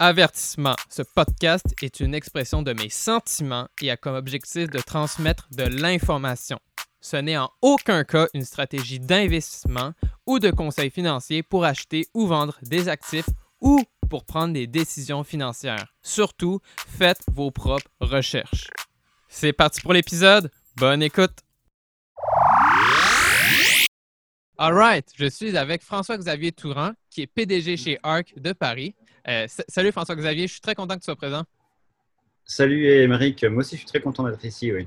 Avertissement, ce podcast est une expression de mes sentiments et a comme objectif de transmettre de l'information. Ce n'est en aucun cas une stratégie d'investissement ou de conseil financier pour acheter ou vendre des actifs ou pour prendre des décisions financières. Surtout, faites vos propres recherches. C'est parti pour l'épisode. Bonne écoute. Alright, je suis avec François-Xavier Touran, qui est PDG chez ARC de Paris. Euh, salut François-Xavier, je suis très content que tu sois présent. Salut Émeric, moi aussi je suis très content d'être ici, oui.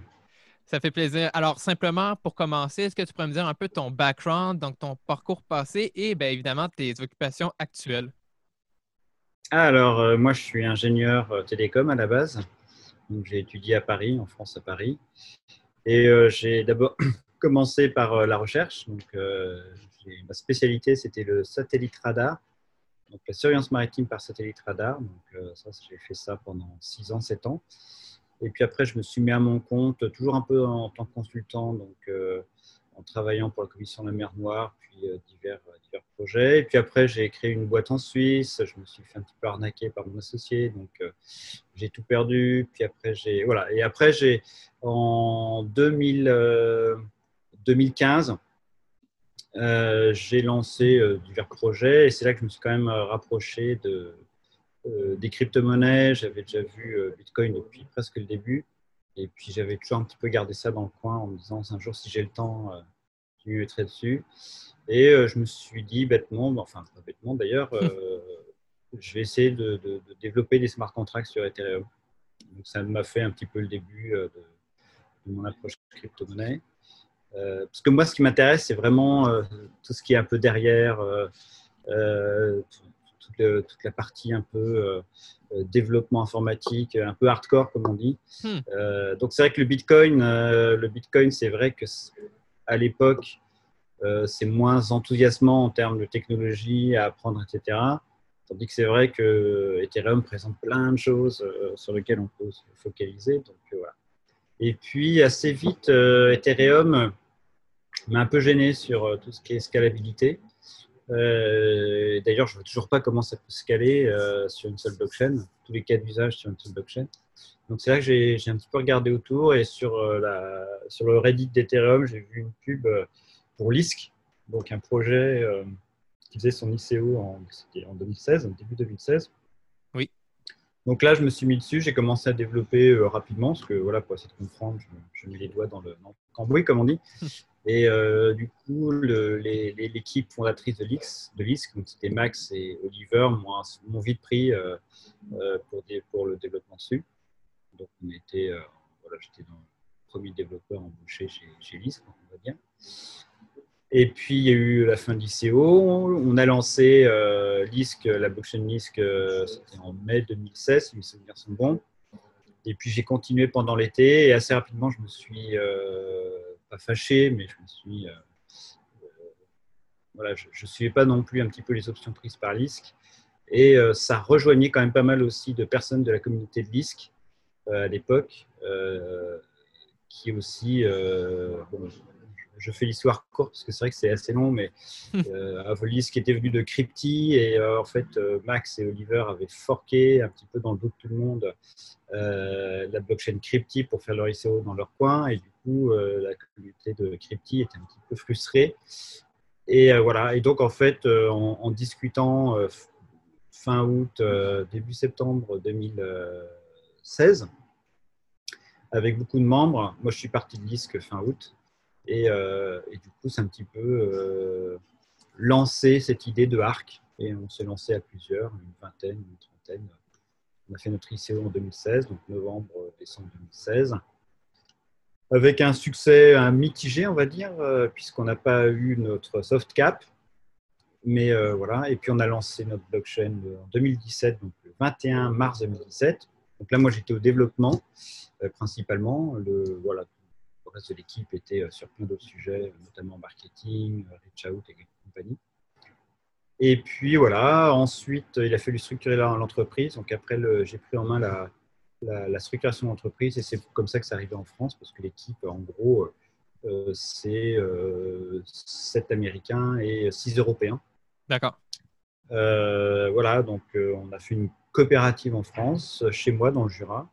Ça fait plaisir. Alors, simplement pour commencer, est-ce que tu pourrais me dire un peu ton background, donc ton parcours passé et bien évidemment tes occupations actuelles? Alors, euh, moi je suis ingénieur euh, télécom à la base. J'ai étudié à Paris, en France à Paris. Et euh, j'ai d'abord commencé par euh, la recherche. Donc, ma spécialité, c'était le satellite radar, donc la surveillance maritime par satellite radar. Donc, ça, j'ai fait ça pendant 6 ans, 7 ans. Et puis après, je me suis mis à mon compte, toujours un peu en, tant que consultant, donc en travaillant pour la Commission de la mer Noire, puis divers, divers projets. Et puis après, j'ai créé une boîte en Suisse. Je me suis fait un petit peu arnaquer par mon associé, donc j'ai tout perdu. Puis après, j'ai voilà. Et après, j'ai en 2000, 2015, euh, j'ai lancé euh, divers projets et c'est là que je me suis quand même rapproché de, euh, des crypto-monnaies. J'avais déjà vu Bitcoin depuis presque le début. Et puis j'avais toujours un petit peu gardé ça dans le coin en me disant un jour, si j'ai le temps, je m'y mettrai dessus. Et je me suis dit bêtement, enfin pas bêtement d'ailleurs, je vais essayer de, développer des smart contracts sur Ethereum. Donc, ça m'a fait un petit peu le début de, mon approche crypto-monnaie. Euh, parce que moi, ce qui m'intéresse, c'est vraiment euh, tout ce qui est un peu derrière, euh, toute, la partie un peu développement informatique, un peu hardcore, comme on dit. Hmm. donc, c'est vrai que le Bitcoin, le Bitcoin, c'est vrai que à l'époque, c'est moins enthousiasmant en termes de technologie à apprendre, etc. Tandis que c'est vrai que Ethereum présente plein de choses sur lesquelles on peut se focaliser. Donc, voilà. Et puis, assez vite, Ethereum m'a un peu gêné sur euh, tout ce qui est scalabilité. Euh, d'ailleurs, je ne vois toujours pas comment ça peut scaler euh, sur une seule blockchain, tous les cas d'usage sur une seule blockchain. Donc, c'est là que j'ai un petit peu regardé autour et sur, le Reddit d'Ethereum, j'ai vu une pub pour Lisk, donc un projet qui faisait son ICO en, en 2016, en début 2016. Donc là, je me suis mis dessus, j'ai commencé à développer rapidement, parce que voilà, pour essayer de comprendre, je, mets les doigts dans le, dans le cambouis, comme on dit. Et euh, du coup, l'équipe fondatrice de l'ISC, de donc c'était Max et Oliver, m'ont vite pris euh, euh, pour, pour, le développement dessus. Donc, on était, voilà, j'étais dans le premier développeur embauché chez, chez LISC, on va dire. Et puis, il y a eu la fin de l'ICO. On a lancé euh, LISC, la blockchain LISC, c'était en mai 2016, si mes souvenirs sont bons. Et puis, j'ai continué pendant l'été et assez rapidement, je me suis pas fâché, mais je me suis. Euh, euh, voilà, je ne suivais pas non plus un petit peu les options prises par LISC. Et euh, ça rejoignait quand même pas mal aussi de personnes de la communauté de LISC à l'époque, qui aussi, je fais l'histoire courte parce que c'est vrai que c'est assez long, mais euh, Avolis qui était venu de Crypti et en fait Max et Oliver avaient forqué un petit peu dans le dos de tout le monde la blockchain Crypti pour faire leur ICO dans leur coin et du coup la communauté de Crypti était un petit peu frustrée. Et voilà, et donc en fait en, en discutant fin août, début septembre 2016, avec beaucoup de membres. Moi, je suis parti de l'ISC fin août. Et, euh, et, du coup, c'est un petit peu euh, lancé cette idée de ARC. Et on s'est lancé à plusieurs, une vingtaine, une trentaine. On a fait notre ICO en 2016, donc novembre, décembre 2016. Avec un succès mitigé, on va dire, euh, puisqu'on n'a pas eu notre soft cap. Mais voilà, et puis on a lancé notre blockchain en 2017, donc le 21 mars 2017. Donc là, moi, j'étais au développement principalement. Le, voilà, reste de l'équipe était euh, sur plein d'autres sujets, notamment marketing, euh, reach out et compagnie. Et puis voilà, ensuite, il a fallu structurer l'entreprise. Donc après, j'ai pris en main la, la, structuration de l'entreprise et c'est comme ça que ça arrivait en France parce que l'équipe, en gros, c'est euh, 7 Américains et 6 Européens. D'accord. voilà, donc on a fait une coopérative en France, chez moi dans le Jura.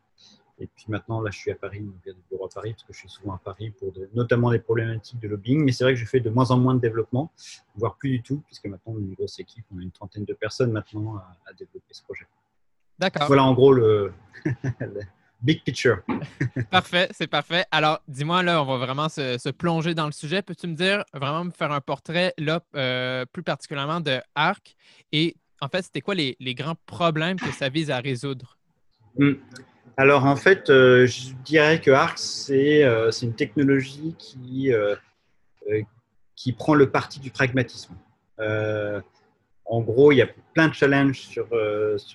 Et puis maintenant, là, je suis à Paris, donc il y a des bureaux à Paris, parce que je suis souvent à Paris pour notamment des problématiques de lobbying. Mais c'est vrai que je fais de moins en moins de développement, voire plus du tout, puisque maintenant, on est une grosse équipe, on a une trentaine de personnes maintenant à, développer ce projet. D'accord. Voilà en gros le, big picture. parfait, c'est parfait. Alors, dis-moi, là, on va vraiment se, plonger dans le sujet. Peux-tu me dire, vraiment me faire un portrait, là, euh, plus particulièrement de ARC? Et en fait, c'était quoi les, grands problèmes que ça vise à résoudre? Hmm. Alors, en fait, euh, je dirais que ARC, euh, c'est une technologie qui, euh, qui prend le parti du pragmatisme. en gros, il y a plein de challenges sur,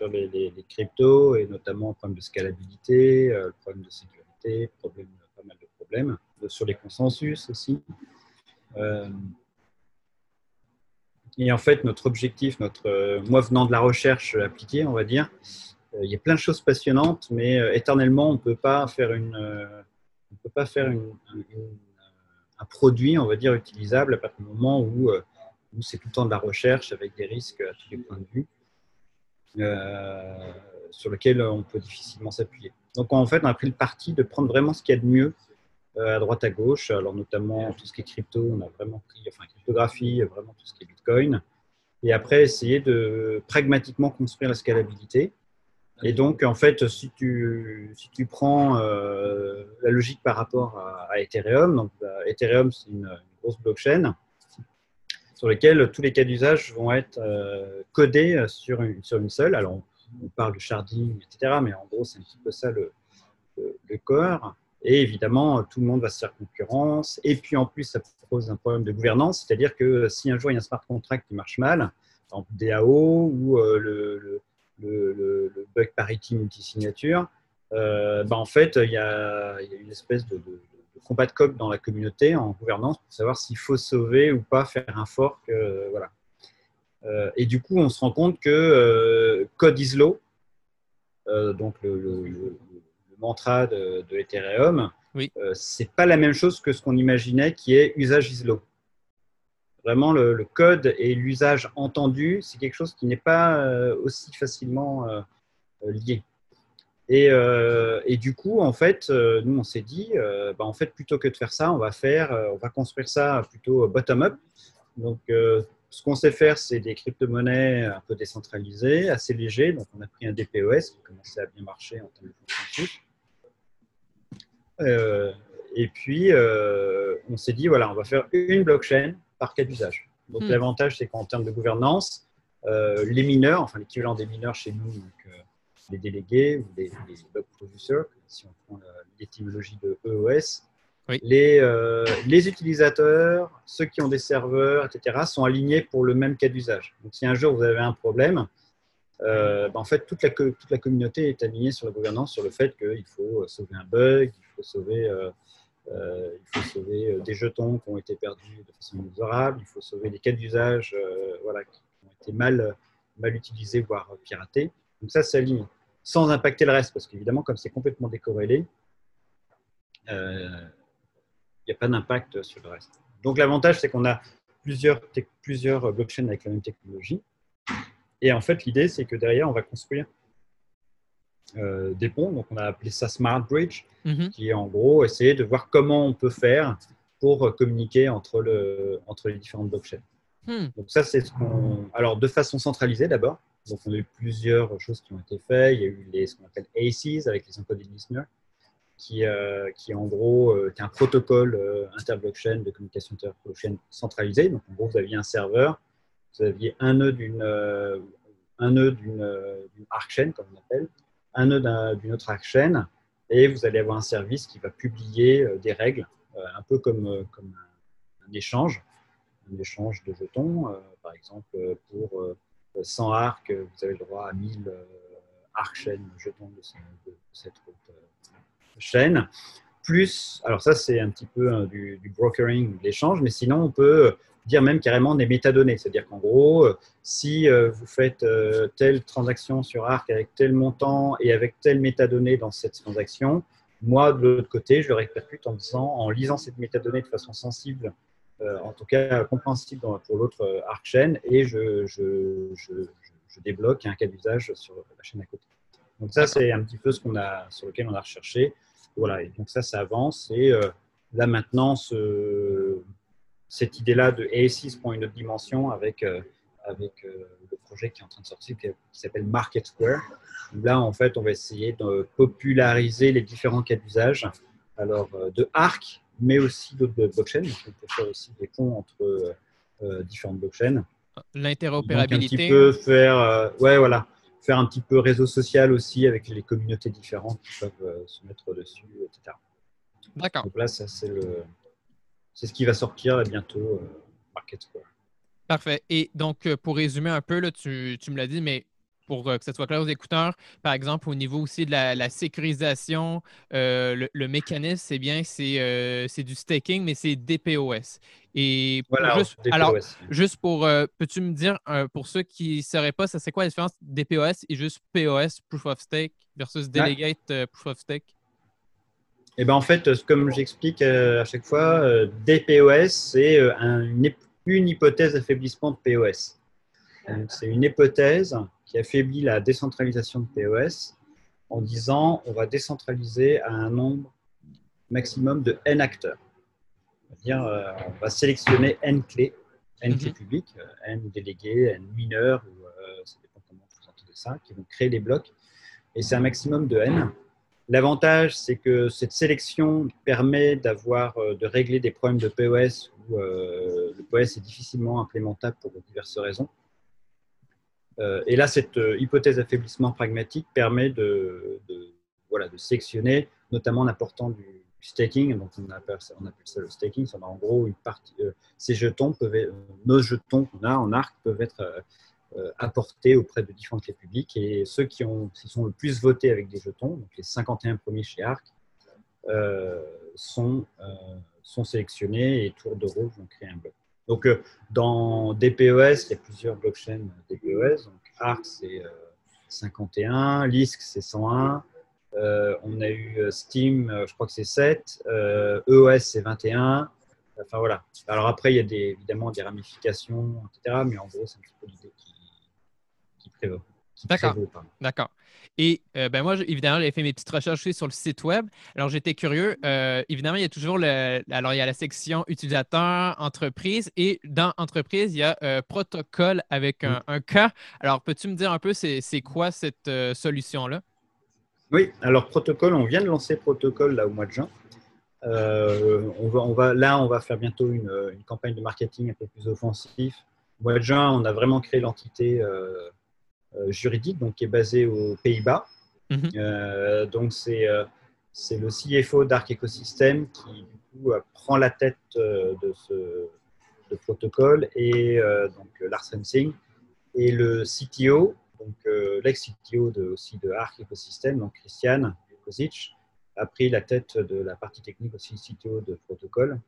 les, cryptos, et notamment le problème de scalabilité, le problème de sécurité, pas mal de problèmes, sur les consensus aussi. Et en fait, notre objectif, notre, euh, moi venant de la recherche appliquée, on va dire, euh, il y a plein de choses passionnantes, mais euh, éternellement, on ne peut pas faire, un produit, on va dire, utilisable à partir du moment où, où c'est tout le temps de la recherche avec des risques à tous les points de vue, sur lesquels on peut difficilement s'appuyer. Donc, en fait, on a pris le parti de prendre vraiment ce qu'il y a de mieux euh, à droite à gauche. Alors notamment tout ce qui est crypto, on a vraiment pris, enfin cryptographie, vraiment tout ce qui est Bitcoin. Et après, essayer de pragmatiquement construire la scalabilité. Et donc, en fait, si tu, si tu prends euh, la logique par rapport à, Ethereum, donc bah, Ethereum, c'est une, grosse blockchain sur laquelle tous les cas d'usage vont être euh, codés sur une, sur une seule. Alors, on, parle de sharding, etc., mais en gros, c'est un petit peu ça le, le, corps. Et évidemment, tout le monde va se faire concurrence. Et puis en plus, ça pose un problème de gouvernance, c'est-à-dire que si un jour il y a un smart contract qui marche mal, par exemple DAO ou euh, le, le, le, bug parity multisignature, euh, bah en fait, il y, a, il y, a, une espèce de, de, combat de coq dans la communauté en gouvernance pour savoir s'il faut sauver ou pas faire un fork. Euh, voilà. Euh, et du coup, on se rend compte que code is law, donc le, mantra de, de Ethereum, oui. Euh, c'est pas la même chose que ce qu'on imaginait qui est usage is law. Vraiment, le, code et l'usage entendu, c'est quelque chose qui n'est pas euh, aussi facilement euh, lié. Et, du coup, en fait, nous, on s'est dit, bah, en fait, plutôt que de faire ça, on va faire, on va construire ça plutôt bottom-up. Donc, ce qu'on sait faire, c'est des crypto-monnaies un peu décentralisées, assez légers. Donc, on a pris un DPoS qui commençait à bien marcher en termes de consensus. Euh, et puis, euh, on s'est dit, voilà, on va faire une blockchain par cas d'usage. Donc, hmm. l'avantage, c'est qu'en termes de gouvernance, euh, les mineurs, enfin l'équivalent des mineurs chez nous, donc, les délégués ou les, les producers, si on prend l'étymologie de EOS, les, les, utilisateurs, ceux qui ont des serveurs, etc., sont alignés pour le même cas d'usage. Donc, si un jour vous avez un problème, euh, ben, en fait, toute la, toute la communauté est alignée sur la gouvernance, sur le fait qu'il faut sauver un bug, il faut sauver, euh, euh, il faut sauver des jetons qui ont été perdus de façon inexorable, il faut sauver des cas d'usage voilà, qui ont été mal, mal utilisés, voire piratés. Donc ça, c'est aligné, sans impacter le reste, parce qu'évidemment, comme c'est complètement décorrélé, il n'y a pas d'impact sur le reste. Donc l'avantage, c'est qu'on a plusieurs, plusieurs blockchains avec la même technologie. Et en fait, l'idée, c'est que derrière, on va construire euh, des ponts. Donc on a appelé ça Smart Bridge, Mhm. qui est en gros essayer de voir comment on peut faire pour communiquer entre, le, entre les différentes blockchains. Hmm. Donc ça, c'est ce qu'on... Alors, de façon centralisée d'abord. Donc, on a eu plusieurs choses qui ont été faites. Il y a eu les, ce qu'on appelle ACEs, avec les encoded listeners, qui, euh, qui en gros euh, est un protocole euh, interblockchain de communication interblockchain centralisé. Donc, en gros, vous aviez un serveur, vous aviez un nœud d'une euh, un nœud d'une euh, d'une arc chain, comme on appelle, un nœud d'un- d'une autre chain, et vous allez avoir un service qui va publier euh, des règles, euh, un peu comme, euh, comme un, échange, un échange de jetons. euh, par exemple, euh, pour euh, 100 arcs, euh, vous avez le droit à 1000 euh, arc chain jetons de, ce- de cette euh, chaîne. Plus, alors ça c'est un petit peu du brokering, de l'échange, mais sinon on peut dire même carrément des métadonnées. C'est-à-dire qu'en gros, euh, si euh, vous faites euh, telle transaction sur Arc avec tel montant et avec telle métadonnée dans cette transaction, moi, de l'autre côté, je répercute en, disant, en lisant cette métadonnée de façon sensible, en tout cas compréhensible pour l'autre Arc chain, et je, débloque un cas d'usage sur la chaîne à côté. Donc ça, c'est un petit peu ce qu'on a, sur lequel on a recherché. Voilà, et donc ça, ça avance. Et euh, là, maintenant, ce, cette idée-là de ASIS prend une autre dimension avec, euh, avec euh, le projet qui est en train de sortir, qui, qui s'appelle Market Square. Là, en fait, on va essayer de populariser les différents cas d'usage, alors euh, de Arc, mais aussi d'autres blockchains. Donc, on peut faire aussi des ponts entre différentes blockchains. Donc, un L'interopérabilité. petit peu faire, ouais, voilà, faire un petit peu réseau social aussi avec les communautés différentes qui peuvent se mettre dessus, etc. D'accord. Donc là, ça, c'est le, c'est ce qui va sortir bientôt, euh, Market Square. Parfait. Et donc, euh, pour résumer un peu, là, tu, tu me l'as dit, mais pour euh, que ce soit clair aux écouteurs, par exemple, au niveau aussi de la, la sécurisation, euh, le, le mécanisme, c'est bien, c'est euh, c'est du staking, mais c'est DPoS. Et Voilà, juste, DPoS. alors, juste pour, euh, peux-tu me dire, euh, pour ceux qui ne sauraient pas, ça c'est quoi la différence DPoS et juste POS, Proof of Stake, versus Delegate euh, Proof of Stake? Eh ben, en fait, euh, comme j'explique euh, à chaque fois, euh, DPoS, c'est un- une, hypothèse d'affaiblissement de POS. C'est une hypothèse qui affaiblit la décentralisation de POS en disant on va décentraliser à un nombre maximum de N acteurs. C'est-à-dire, on va sélectionner N clés, N clés Mhm. publiques, N délégués, N mineurs, ou, ça dépend comment vous entendez ça, qui vont créer des blocs. Et c'est un maximum de N. L'avantage, c'est que cette sélection permet d'avoir, euh, de régler des problèmes de POS où euh, le POS est difficilement implémentable pour diverses raisons. Euh, et là, cette hypothèse d'affaiblissement pragmatique permet de, voilà, de sélectionner, notamment en apportant du staking. Donc, on appelle ça, ça le staking. C'est en gros ces jetons peuvent, nos jetons qu'on a en arc peuvent être apportés auprès de différentes clés publiques. Et ceux qui, ont, qui sont le plus votés avec des jetons, donc les 51 premiers chez Arc, euh, sont, euh, sont sélectionnés et tour de rôle vont créer un bloc. Donc, euh, dans DPoS, il y a plusieurs blockchains DPoS. Donc, Arc, c'est euh, 51, Lisk, c'est 101. Euh, on a eu euh, Steam, euh, je crois que c'est 7. Euh, EOS, c'est 21. Enfin, voilà. Alors, après, il y a évidemment des ramifications, etc. Mais en gros, c'est un petit peu l'idée qui, D'accord. D'accord. Et euh, ben moi, évidemment, j'ai fait mes petites recherches aussi sur le site web. Alors, j'étais curieux. euh, évidemment, il y a toujours le, alors, il y a la section utilisateur, entreprise, et dans entreprise, il y a euh, protocole avec un, un K. Alors, peux-tu me dire un peu c'est quoi cette solution-là? Oui, alors protocole, on vient de lancer protocole là au mois de juin. On va, on va, là, on va faire bientôt une, une campagne de marketing un peu plus offensive. Au mois de juin, on a vraiment créé l'entité juridique, donc qui est basée aux Pays-Bas. Mhm. Euh, donc c'est euh, c'est le CFO d'Arc Ecosystem qui du coup euh, prend la tête euh, de ce de protocole et euh, donc Lars Hensing et le CTO, donc euh, l'ex-CTO de, aussi de Arc Ecosystem, donc Christian Kozic, a pris la tête de la partie technique aussi CTO de protocole.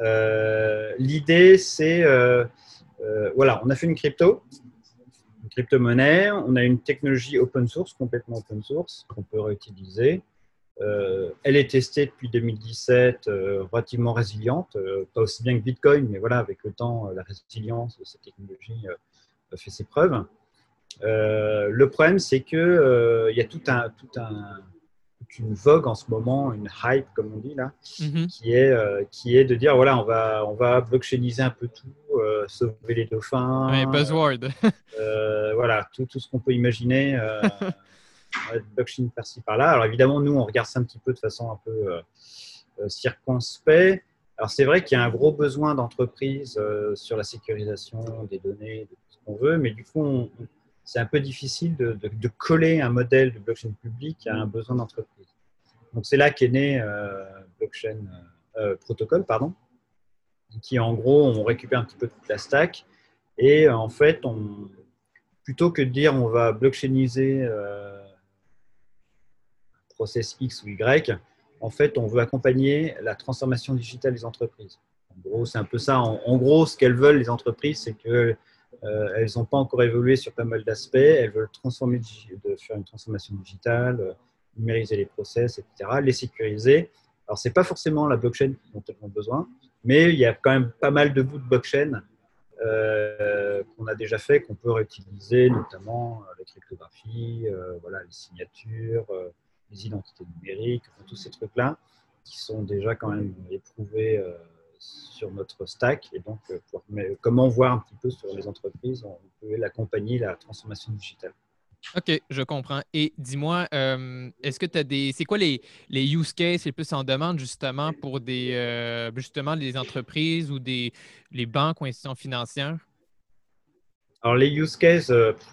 Euh, L'idée, c'est, euh, euh, voilà, on a fait une crypto, crypto-monnaie, on a une technologie open source, complètement open source, qu'on peut réutiliser. elle est testée depuis 2017, relativement résiliente, pas aussi bien que Bitcoin, mais voilà, avec le temps, la résilience de cette technologie fait ses preuves. le problème, c'est qu'il il y a tout un, tout un une vogue en ce moment, une hype comme on dit là, mhm. qui, est, euh, qui est de dire voilà, on va, on va blockchainiser un peu tout, euh, sauver les dauphins. Buzzword. Euh, voilà, tout, tout ce qu'on peut imaginer. blockchain par-ci par-là. Alors évidemment, nous, on regarde ça un petit peu de façon un peu circonspect. Alors c'est vrai qu'il y a un gros besoin d'entreprise sur la sécurisation des données, de tout ce qu'on veut, mais du coup, on c'est un peu difficile de, coller un modèle de blockchain public à un besoin d'entreprise. Donc c'est là qu'est né euh, blockchain euh, euh, protocole, pardon, qui en gros on récupère un petit peu toute la stack et en fait on, plutôt que de dire on va blockchainiser un process X ou Y, en fait on veut accompagner la transformation digitale des entreprises. En gros c'est un peu ça. en gros ce qu'elles veulent les entreprises c'est que euh, n'ont pas encore évolué sur pas mal d'aspects. Elles veulent transformer, de faire une transformation digitale, euh, numériser les process, etc., les sécuriser. Alors, ce n'est pas forcément la blockchain dont elles ont besoin, mais il y a quand même pas mal de bouts de blockchain euh, qu'on a déjà fait, qu'on peut réutiliser, notamment la cryptographie, voilà, les signatures, les identités numériques, tous ces trucs-là qui sont déjà quand même éprouvés sur notre stack. Et donc, euh, comment voir un petit peu sur les entreprises, on peut l'accompagner, la transformation digitale. OK, je comprends. Et dis-moi, euh, est-ce que tu as des. C'est quoi les, les use cases les plus en demande justement pour des euh, justement des entreprises ou des les banques ou institutions financières? Alors les use cases,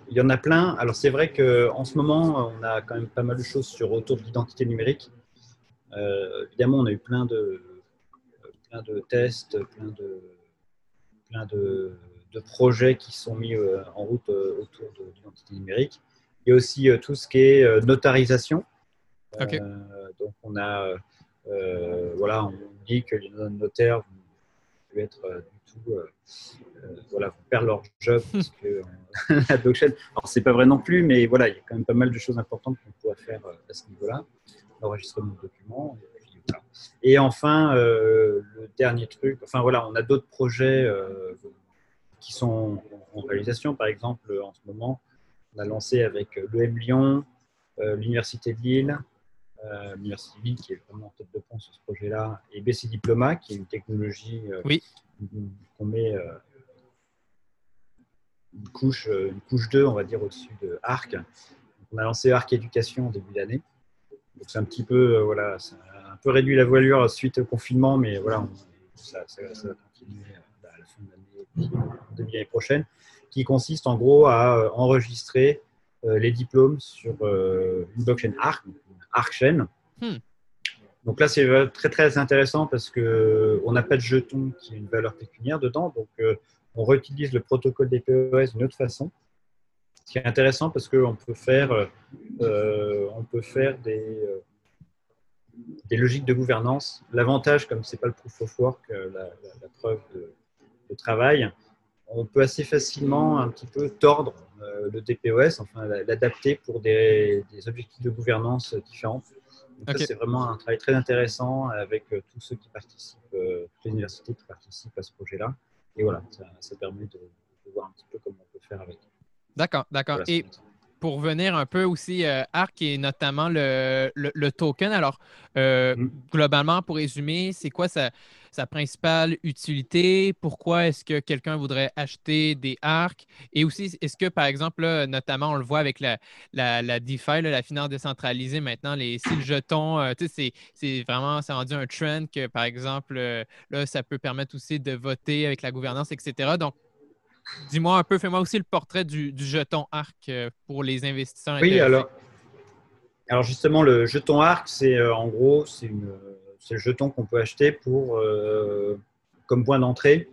il y en a plein. Alors c'est vrai qu'en ce moment, on a quand même pas mal de choses sur autour de l'identité numérique. évidemment, on a eu plein de, plein de tests, plein de, plein de, projets qui sont mis euh, en route euh, autour de l'identité numérique. Il y a aussi euh, tout ce qui est notarisation. donc, on a, voilà, on dit que les notaires vont être du tout, voilà, vont perdre leur job parce que la blockchain. Alors, c'est pas vrai non plus, mais voilà, il y a quand même pas mal de choses importantes qu'on pourrait faire à ce niveau-là. L'enregistrement de documents, et enfin, euh, le dernier truc, enfin voilà, on a d'autres projets euh, qui sont en réalisation. Par exemple, en ce moment, on a lancé avec l'EM Lyon, euh, l'Université de Lille, l'Université de Lille qui est vraiment en tête de pont sur ce projet-là, et BC Diploma, qui est une technologie oui. qu'on met une couche, une couche 2, on va dire, au-dessus de ARC. on a lancé ARC Éducation au début d'année. Donc c'est un petit peu, voilà, un peu réduit la voilure suite au confinement, mais voilà, ça, va continuer euh, à la fin de l'année, prochaine, qui consiste en gros à euh, enregistrer euh, les diplômes sur une blockchain ARC, ARC hmm. Donc là, c'est très très intéressant parce qu'on n'a pas de jeton qui a une valeur pécuniaire dedans, donc on réutilise le protocole des POS d'une autre façon. Ce qui est intéressant parce qu'on peut faire, on peut faire des, des logiques de gouvernance. L'avantage, comme ce n'est pas le proof of work, euh, la, preuve de, travail, on peut assez facilement un petit peu tordre euh, le DPoS, enfin l'adapter pour des, objectifs de gouvernance différents. c'est vraiment un travail très intéressant avec euh, tous ceux qui participent, toutes les universités qui participent à ce projet-là. Et voilà, ça, permet de, voir un petit peu comment on peut faire avec. D'accord, d'accord. Et pour venir un peu aussi, euh, ARC et notamment le, token. Alors, euh, mm. globalement, pour résumer, c'est quoi sa, principale utilité? Pourquoi est-ce que quelqu'un voudrait acheter des ARC? Et aussi, est-ce que, par exemple, notamment, on le voit avec la, la, DeFi, la finance décentralisée maintenant, les, si le jeton, euh, c'est vraiment, ça rendu un trend que, par exemple, là, ça peut permettre aussi de voter avec la gouvernance, etc. Donc, Dis-moi un peu, fais-moi aussi le portrait du, jeton ARC euh, pour les investisseurs. Oui, alors, alors justement, le jeton ARC, c'est euh, en gros, c'est le jeton qu'on peut acheter pour, euh, comme point d'entrée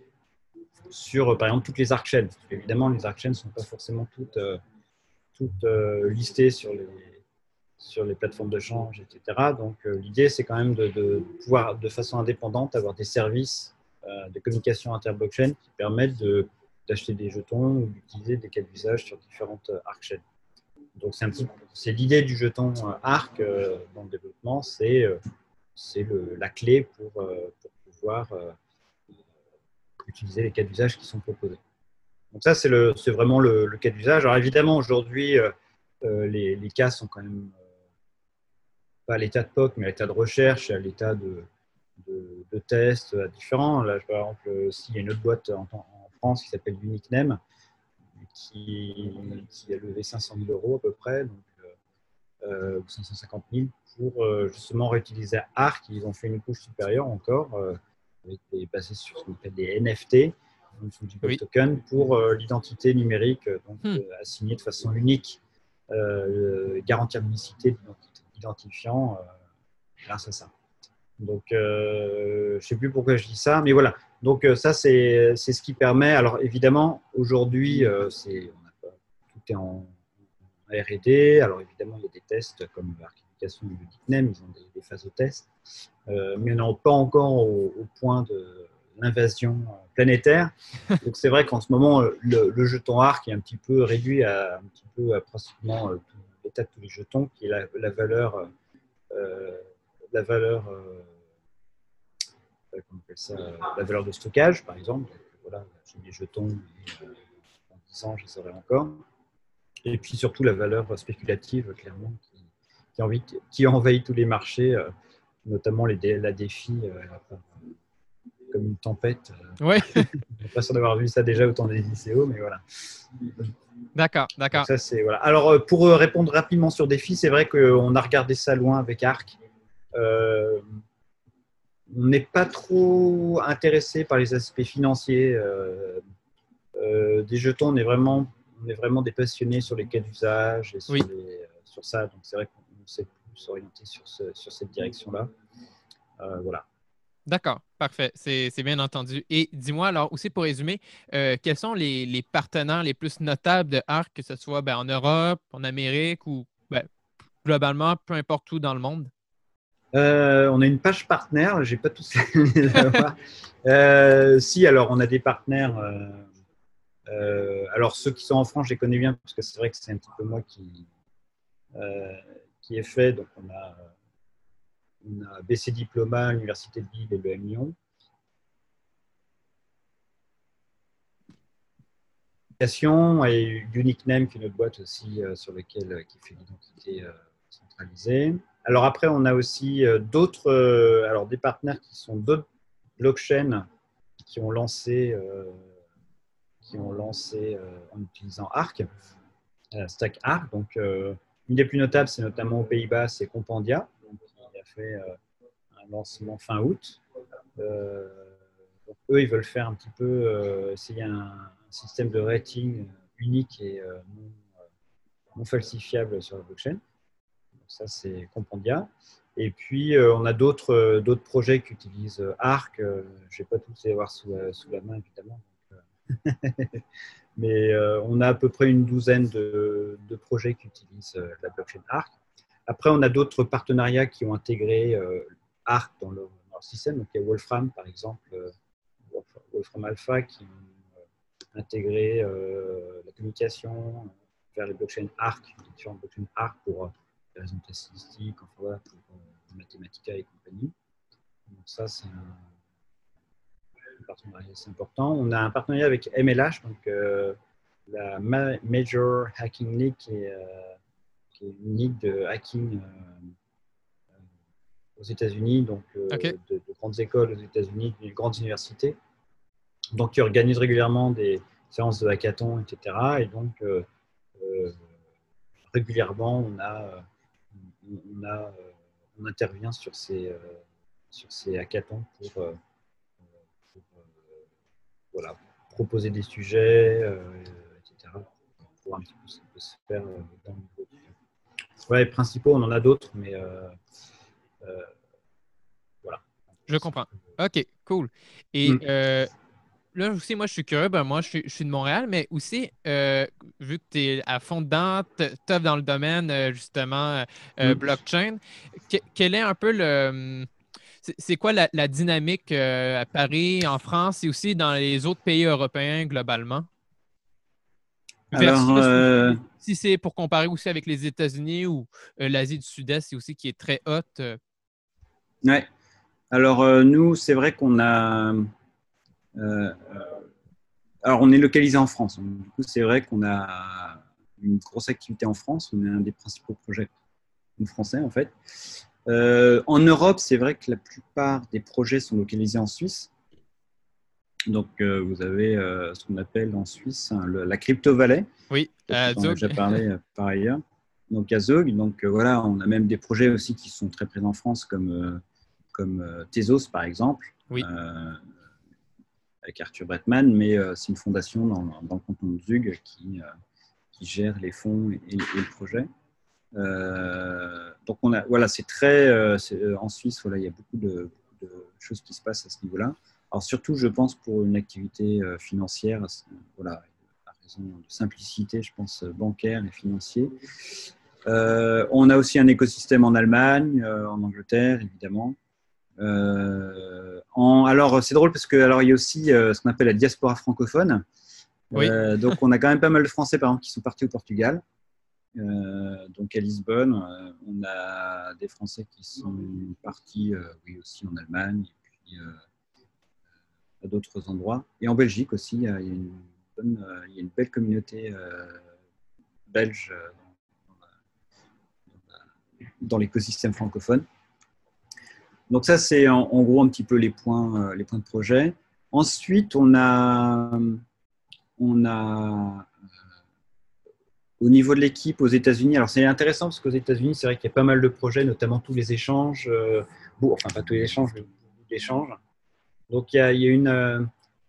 sur, par exemple, toutes les ARC chaînes. évidemment, les ARC chaînes ne sont pas forcément toutes, toutes listées sur les, sur les plateformes de change, etc. Donc, l'idée, c'est quand même de, pouvoir, de façon indépendante, avoir des services de communication inter-blockchain qui permettent d'acheter des jetons ou d'utiliser des cas d'usage sur différentes euh, arc donc c'est c'est l'idée du jeton ARC dans le développement, c'est c'est la clé pour, pour pouvoir utiliser les cas d'usage qui sont proposés. Donc ça, c'est vraiment le, cas d'usage. Alors évidemment, aujourd'hui, les, les, cas sont quand même pas à l'état de POC, mais à l'état de recherche, à l'état de, de, tests différents. Là, par exemple, s'il y a une autre boîte en, France qui s'appelle Uniquenem, qui, qui, a levé 500 000 euros à peu près, euh, ou 550 000, pour euh, justement réutiliser ARC. Ils ont fait une couche supérieure encore, euh, basée sur ce qu'on appelle des NFT, donc du token, pour l'identité numérique, donc hmm. assignée de façon unique, garantir l'unicité de identifiant grâce à ça. Donc, je ne sais plus pourquoi je dis ça, mais voilà. Donc, ça, c'est ce qui permet. Alors, évidemment, aujourd'hui, c'est tout est en, R&D. Alors, évidemment, il y a des tests comme l'archivisation du DICNEM, ils ont des, phases de test, mais on n'est pas encore au, point de l'invasion planétaire. Donc, c'est vrai qu'en ce moment, le, jeton ARC est un petit peu réduit à un petit peu à pratiquement l'état de tous les jetons, qui est la, valeur la valeur, euh, euh, ça, la valeur de stockage, par exemple. voilà, j'ai des jetons, euh, dans 10 ans, je saurai encore. Et puis surtout la valeur spéculative, clairement, qui, qui, envahit, qui envahit tous les marchés, notamment les, la défi comme une tempête. Ouais. je suis pas sûr d'avoir vu ça déjà autant des lycéos, mais voilà. D'accord, d'accord. Ça, c'est, voilà. Alors, pour répondre rapidement sur défi, c'est vrai qu'on a regardé ça loin avec Arc. Euh, on n'est pas trop intéressé par les aspects financiers euh, euh, des jetons. On est vraiment, on est vraiment des passionnés sur les cas d'usage et sur, sur, ça. Donc c'est vrai qu'on s'est plus orienté sur, sur cette direction-là. voilà. D'accord, parfait. C'est bien entendu. Et dis-moi, alors, aussi pour résumer, quels sont les, les, partenaires les plus notables de ARC, que ce soit ben, en Europe, en Amérique ou ben, globalement, peu importe où dans le monde? Euh, on a une page partenaire, j'ai pas tous les euh, si, alors on a des partenaires. Euh, alors ceux qui sont en France, je les connais bien parce que c'est vrai que c'est un petit peu moi qui qui est fait. Donc on a, on a BC Diploma, l'Université de Lille et le M Lyon. et Unique Name, qui est notre boîte aussi sur laquelle qui fait l'identité centralisée. Alors après, on a aussi euh, d'autres, euh, alors des partenaires qui sont d'autres blockchains qui ont lancé, euh, qui ont lancé en utilisant Arc, Stack Arc. Donc, une des plus notables, c'est notamment aux Pays-Bas, c'est Compendia, qui a fait un lancement fin août. Donc, eux, ils veulent faire un petit peu, essayer un, système de rating unique et non falsifiable sur la blockchain ça c'est Compendia. Et puis, euh, on a d'autres euh, projets qui utilisent euh, Arc. je ne vais pas tous les avoir sous, sous la main, évidemment. Mais on a à peu près une douzaine de, projets qui utilisent la blockchain Arc. Après, on a d'autres partenariats qui ont intégré Arc dans leur, système. Donc, il y a Wolfram, par exemple, Wolfram Alpha, qui ont intégré la communication vers les blockchains Arc, les différentes blockchains Arc pour résultats statistiques, enfin voilà, pour euh, Mathematica et compagnie. Donc ça, c'est un, partenariat assez important. On a un partenariat avec MLH, donc euh, la Major Hacking League, qui est, euh, qui est une ligue de hacking aux États-Unis, donc de, de, grandes écoles aux États-Unis, de grandes universités, donc qui organise régulièrement des séances de hackathon, etc. Et donc régulièrement, on a on, a, euh, on intervient sur ces, euh, sur ces hackathons pour, euh, voilà, proposer des sujets, etc. Pour un petit peu ce qui peut se faire dans le niveau. Ouais, les principaux, on en a d'autres, mais voilà. Je comprends. OK, cool. Et mm là aussi, moi, je suis curieux. Ben, moi, je suis, de Montréal, mais aussi, euh, vu que tu es à fond dedans, tu dans le domaine, euh, justement, euh, mm. blockchain, quel est un peu le. C'est quoi la, dynamique à Paris, en France et aussi dans les autres pays européens globalement? Alors, si c'est pour comparer aussi avec les États-Unis ou l'Asie du Sud-Est, aussi qui est très haute. Ouais. Alors, nous, c'est vrai qu'on a. alors, on est localisé en France. Du coup, c'est vrai qu'on a une grosse activité en France. On est un des principaux projets français, en fait. En Europe, c'est vrai que la plupart des projets sont localisés en Suisse. Donc, euh, vous avez euh, ce qu'on appelle en Suisse hein, la crypto Valley. Oui, à Zog. On a déjà parlé euh, par ailleurs. Donc, à Zog. Donc, voilà, on a même des projets aussi qui sont très présents en France, comme, comme Tezos, par exemple. Oui. avec Arthur Bretman, mais c'est une fondation dans, dans, le canton de Zug qui, qui gère les fonds et, le projet. Donc, on a, voilà, c'est très. en Suisse, voilà, il y a beaucoup de, beaucoup de choses qui se passent à ce niveau-là. Alors surtout, je pense pour une activité euh, financière, voilà, à raison de simplicité, je pense euh, bancaire et financier. Euh, on a aussi un écosystème en Allemagne, en Angleterre, évidemment. en, alors c'est drôle parce que alors il y a aussi ce qu'on appelle la diaspora francophone. donc on a quand même pas mal de Français par exemple qui sont partis au Portugal. Donc à Lisbonne, on a des Français qui sont partis, oui aussi en Allemagne, et puis à d'autres endroits. Et en Belgique aussi, il y a une, euh, belle communauté euh, belge euh, dans l'écosystème francophone. Donc ça, c'est en, gros un petit peu les points, les points de projet. Ensuite, on a, on a au niveau de l'équipe aux États-Unis, alors c'est intéressant parce qu'aux États-Unis, c'est vrai qu'il y a pas mal de projets, notamment tous les échanges, bon, enfin pas tous les échanges, mais beaucoup d'échanges. Donc il y a, une, euh,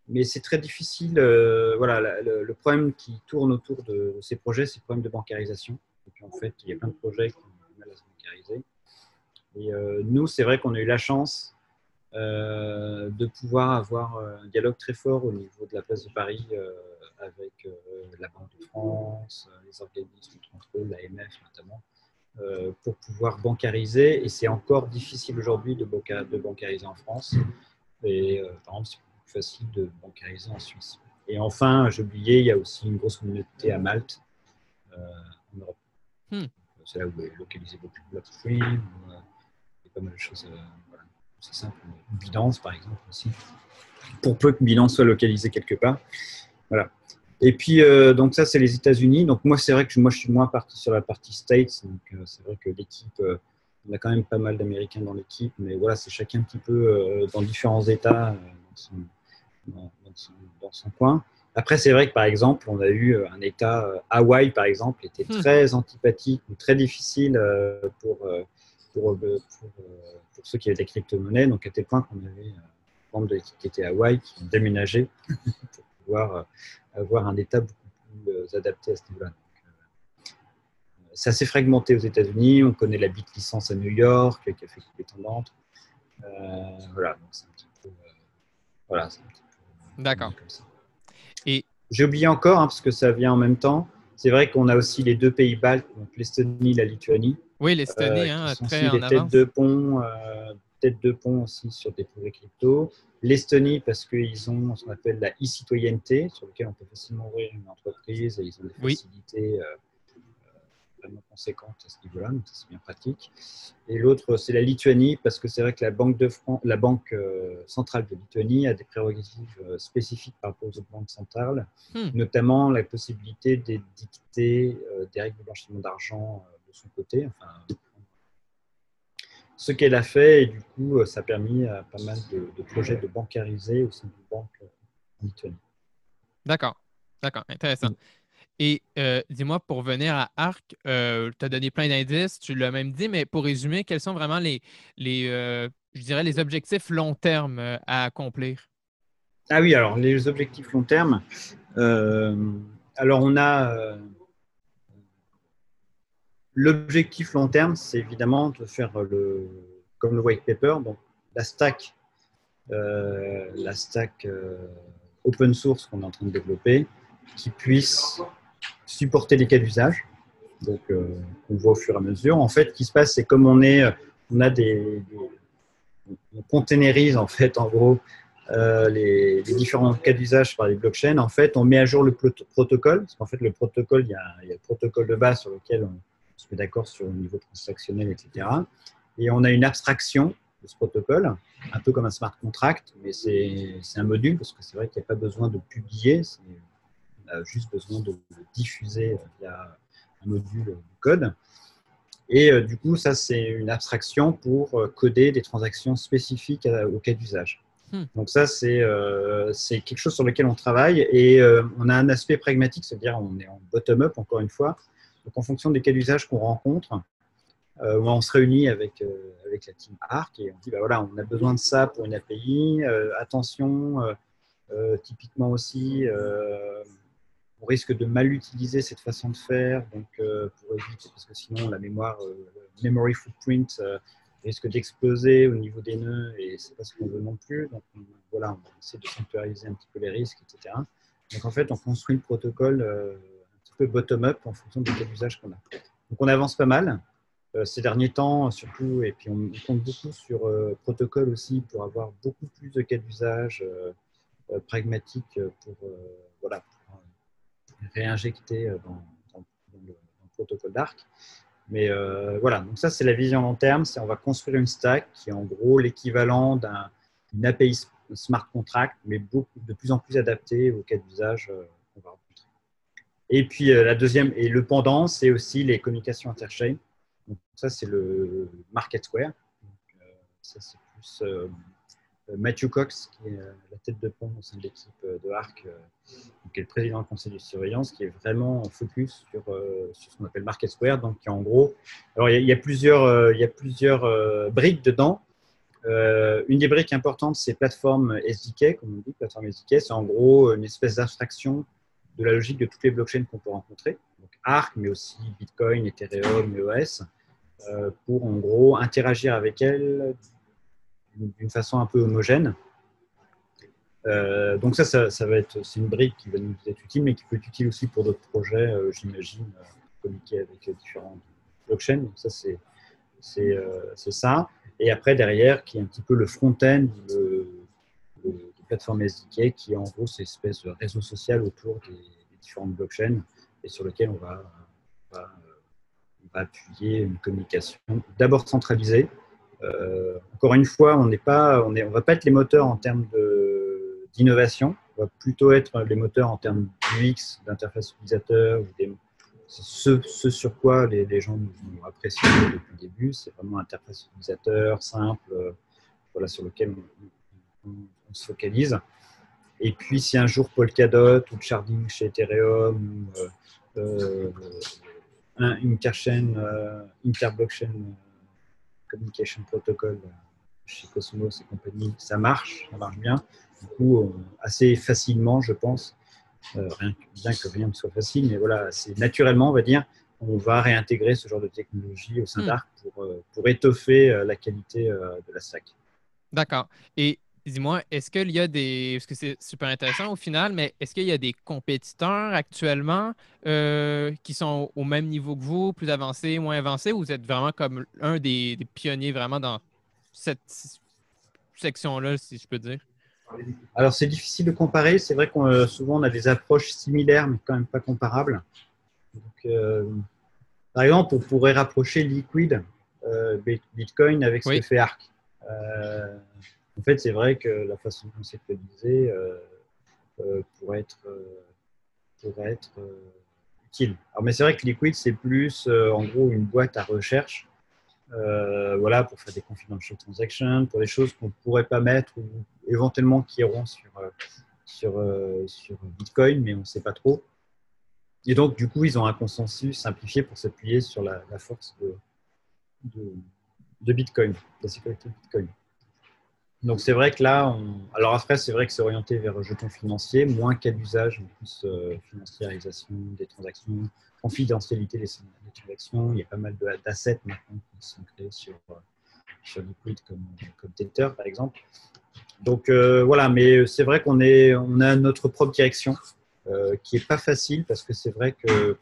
mais c'est très difficile. Euh, voilà, le, problème qui tourne autour de, ces projets, c'est le problème de bancarisation. Et puis en fait, il y a plein de projets qui ont du mal à se bancariser. Et euh, nous, c'est vrai qu'on a eu la chance de pouvoir avoir un dialogue très fort au niveau de la place de Paris avec la Banque de France, les organismes de contrôle, l'AMF notamment, pour pouvoir bancariser. Et c'est encore difficile aujourd'hui de, bancariser en France. Et euh, par exemple, c'est plus facile de bancariser en Suisse. Et enfin, j'ai oublié, il y a aussi une grosse communauté à Malte, euh, en Europe. Hmm. C'est là où est localisé beaucoup de. Euh, il y a pas mal de choses. Voilà. C'est simple. Binance, par exemple, aussi. Pour peu que Binance soit localisé quelque part. Voilà. Et puis, donc ça, c'est les États-Unis. Donc moi, c'est vrai que moi, je suis moins parti sur la partie States. Donc c'est vrai que l'équipe on a quand même pas mal d'Américains dans l'équipe, mais voilà, c'est chacun un petit peu euh, dans différents États euh, dans, son, coin. Après, c'est vrai que par exemple, on a eu euh, un État, Hawaï par exemple, était hmm. très antipathique ou très difficile pour, pour, pour, ceux qui avaient des crypto-monnaies, donc à tel point qu'on avait un membre de l'équipe qui était à Hawaï qui ont déménagé pour pouvoir avoir un État beaucoup plus adapté à ce niveau-là c'est assez fragmenté aux États-Unis. On connaît la bit licence à New York qui a fait couper tendante. Euh, voilà, c'est un petit peu. Euh, voilà, D'accord. Et j'ai oublié encore hein, parce que ça vient en même temps. C'est vrai qu'on a aussi les deux pays baltes, donc l'Estonie, la Lituanie. Oui, l'Estonie, euh, hein, très en des têtes de pont, euh, têtes de pont aussi sur des projets crypto. L'Estonie parce qu'ils ont ce qu'on appelle la e-citoyenneté, sur lequel on peut facilement ouvrir une entreprise et ils ont des facilités vraiment conséquente à ce niveau-là, donc c'est bien pratique. Et l'autre, c'est la Lituanie, parce que c'est vrai que la Banque, de France, la banque euh, centrale de Lituanie a des prérogatives euh, spécifiques par rapport aux autres banques centrales, hmm. notamment la possibilité d'édicter euh, des règles de blanchiment d'argent de son côté. Enfin, ce qu'elle a fait, et du coup, ça a permis à pas mal de, projets de bancariser au sein de banque en Lituanie. D'accord, d'accord, intéressant. Et euh, dis-moi, pour venir à Arc, euh, tu as donné plein d'indices, tu l'as même dit, mais pour résumer, quels sont vraiment les, les euh, je dirais, les objectifs long terme à accomplir? Ah oui, alors les objectifs long terme, alors on a l'objectif long terme, c'est évidemment de faire le, comme le white paper, donc la stack, la stack open source qu'on est en train de développer, qui puisse supporter les cas d'usage. Donc, euh, on voit au fur et à mesure. En fait, ce qui se passe, c'est comme on est, on a des, on containerise en fait, en gros, les, différents cas d'usage par les blockchains, en fait, on met à jour le protocole. Parce qu'en fait, le protocole, il y, a, il y, a, le protocole de base sur lequel on d'accord sur le niveau transactionnel, etc. Et on a une abstraction de ce protocole, un peu comme un smart contract, mais c'est un module parce que c'est vrai qu'il n'y a pas besoin de publier, on a juste besoin de, diffuser via un module de code. Et euh, du coup, ça, c'est une abstraction pour euh, coder des transactions spécifiques au cas d'usage. Hmm. Donc ça, euh, c'est quelque chose sur lequel on travaille et on a un aspect pragmatique, c'est-à-dire on est en bottom-up, encore une fois. Donc en fonction des cas d'usage qu'on rencontre, euh, on se réunit avec, euh, avec la team ARC et on dit bah voilà, on a besoin de ça pour une API. Euh, attention, typiquement aussi, on risque de mal utiliser cette façon de faire, donc pour éviter, parce que sinon la mémoire, le memory footprint risque d'exploser au niveau des nœuds et c'est pas ce qu'on veut non plus. Donc voilà, on essaie de sanctuariser un petit peu les risques, etc. Donc en fait, on construit le protocole bottom-up en fonction des cas d'usage qu'on a. Donc on avance pas mal. Euh, ces derniers temps, surtout, et puis on compte beaucoup sur euh, protocole aussi pour avoir beaucoup plus de cas d'usage euh, pragmatiques pour, voilà, réinjecter dans, le, protocole d'ARC. Mais voilà, donc ça c'est la vision long terme, c'est on va construire une stack qui est en gros l'équivalent d'une API smart contract, mais beaucoup, de plus en plus adaptée aux cas d'usage. Et puis la deuxième, et le pendant, c'est aussi les communications interchain ça, c'est le Market Square. Euh, ça, c'est plus euh, Matthew Cox, qui est euh, la tête de pont au sein de l'équipe de ARC, qui est le président du conseil de surveillance, qui est vraiment en focus sur, ce qu'on appelle Market. Donc, en gros, alors il y, a, plusieurs, il y a plusieurs briques dedans. une des briques importantes, c'est plateforme SDK, comme on dit, plateforme SDK, c'est en gros une espèce d'abstraction de la logique de toutes les blockchains qu'on peut rencontrer. Donc Arc, mais aussi Bitcoin, Ethereum, EOS. Euh, pour en gros interagir avec elle d'une façon un peu homogène. Euh, donc ça, ça, va être, c'est une brique qui va nous être utile, mais qui peut être utile aussi pour d'autres projets, euh, j'imagine, communiquer avec différentes blockchains. Donc ça, c'est, ça. Et après, derrière, qui est un petit peu le front-end plateforme SDK, qui est en gros cette espèce de réseau social autour des, différentes blockchains et sur lequel on va va appuyer une communication d'abord centralisée. Euh, encore une fois, on n'est pas, on est, on va pas être les moteurs en termes d'innovation. On va plutôt être les moteurs en termes d'UX, d'interface utilisateur, ce, ce, sur quoi les, gens nous ont apprécié depuis le début, c'est vraiment interface utilisateur simple, euh, voilà, sur lequel on, se focalise. Et puis, si un jour Polkadot ou Sharding chez Ethereum, euh, une interchain, euh, interblockchain euh, communication protocol euh, chez Cosmos et compagnie, ça marche, ça marche bien. Du coup, assez facilement, je pense, rien, bien que rien ne soit facile, mais voilà, c'est naturellement, on va dire, on va réintégrer ce genre de technologie au sein hmm. d'Arc pour, pour étoffer la qualité de la stack. D'accord. Et Dis-moi, est-ce qu'il y a des. Parce que c'est super intéressant au final, mais est-ce qu'il y a des compétiteurs actuellement euh, qui sont au même niveau que vous, plus avancés, moins avancés, ou vous êtes vraiment comme un des, pionniers vraiment dans cette section-là, si je peux dire? Alors, c'est difficile de comparer. C'est vrai qu'on euh, souvent on a des approches similaires, mais quand même pas comparables. Euh, par exemple, on pourrait rapprocher Liquid, Bitcoin, avec ce que fait Arc. En fait, c'est vrai que la façon de conceptualiser euh, euh, pourrait être, euh, utile. Alors, mais c'est vrai que Liquid, c'est plus en gros une boîte à recherche voilà, pour faire des confidential transactions, pour des choses qu'on ne pourrait pas mettre ou éventuellement qui iront sur, sur, sur Bitcoin, mais on ne sait pas trop. Et donc, du coup, ils ont un consensus simplifié pour s'appuyer sur la, force de, de, Bitcoin, la sécurité de Bitcoin. Donc c'est vrai que là, alors après c'est vrai que c'est orienté vers jetons financiers, moins cas d'usage, plus euh, financiarisation des transactions, confidentialité des, transactions. Il y a pas mal d'assets maintenant qui sont créés sur, euh, sur Liquid comme, comme Tether par exemple. Donc euh, voilà, mais c'est vrai qu'on est, on a notre propre direction qui est pas facile parce que c'est vrai que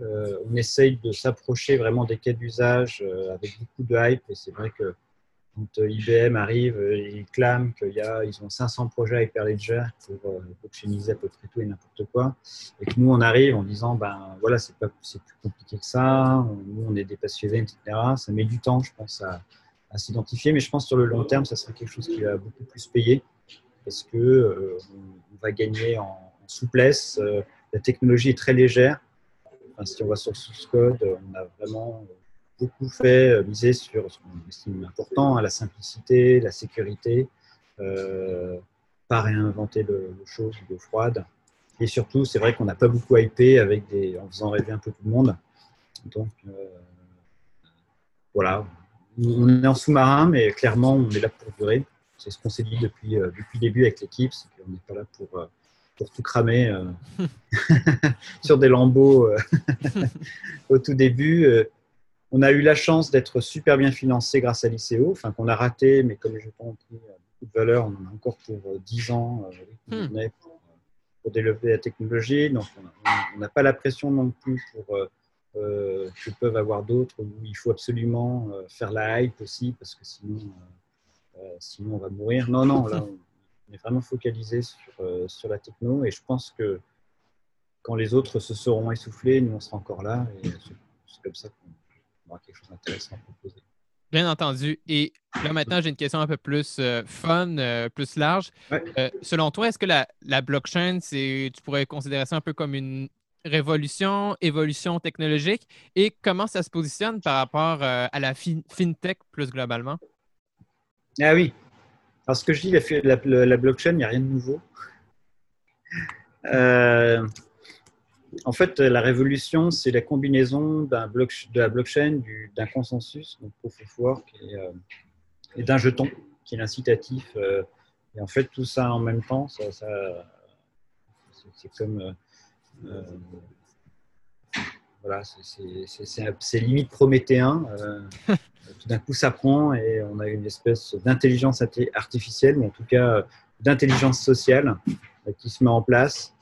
on essaye de s'approcher vraiment des cas d'usage avec beaucoup de hype et c'est vrai que quand IBM arrive et clame qu'ils ont 500 projets à Hyperledger pour euh, blockchainiser à peu près tout et n'importe quoi, et que nous, on arrive en disant, ben voilà, c'est plus compliqué que ça, nous, on est des passionnés, etc. Ça met du temps, je pense, à, s'identifier, mais je pense que sur le long terme, ça sera quelque chose qui va beaucoup plus payer, parce que euh, on, va gagner en, souplesse, euh, la technologie est très légère, si on va sur source code, on a vraiment beaucoup fait euh, miser sur ce qu'on estime important, hein, la simplicité, la sécurité, euh, pas réinventer le, chaud ou l'eau froide. Et surtout, c'est vrai qu'on n'a pas beaucoup hypé avec des, en faisant rêver un peu tout le monde. Donc, euh, voilà, on est en sous-marin, mais clairement, on est là pour durer. C'est ce qu'on s'est dit depuis, depuis le début avec l'équipe, c'est qu'on n'est pas là pour, pour tout cramer sur des lambeaux au tout début on a eu la chance d'être super bien financé grâce à l'ICO, enfin qu'on a raté, mais comme jetons ont pris beaucoup de valeur, on en a encore pour 10 euh, ans euh, hmm. pour, développer la technologie. Donc on n'a pas la pression non plus pour euh, que peuvent avoir d'autres où il faut absolument faire la hype aussi parce que sinon, sinon on va mourir. Non, non, là on est vraiment focalisé sur, sur la techno et je pense que quand les autres se seront essoufflés, nous on sera encore là et c'est comme ça qu'on quelque chose d'intéressant à proposer. Bien entendu. Et là, maintenant, j'ai une question un peu plus euh, fun, euh, plus large. Euh, selon toi, est-ce que la, la blockchain, tu pourrais considérer ça un peu comme une révolution, évolution technologique? Et comment ça se positionne par rapport à la fintech plus globalement? Ah oui. Alors, ce que je dis, la, la, la blockchain, il n'y a rien de nouveau. En fait, la révolution, c'est la combinaison bloc, de la blockchain, d'un consensus, donc proof of work, euh, et, d'un jeton, qui est l'incitatif. Euh, et en fait, tout ça en même temps, ça, c'est comme. Euh, voilà, c'est limite prométhéen. tout d'un coup, ça prend et on a une espèce d'intelligence artificielle, ou en tout cas d'intelligence sociale qui se met en place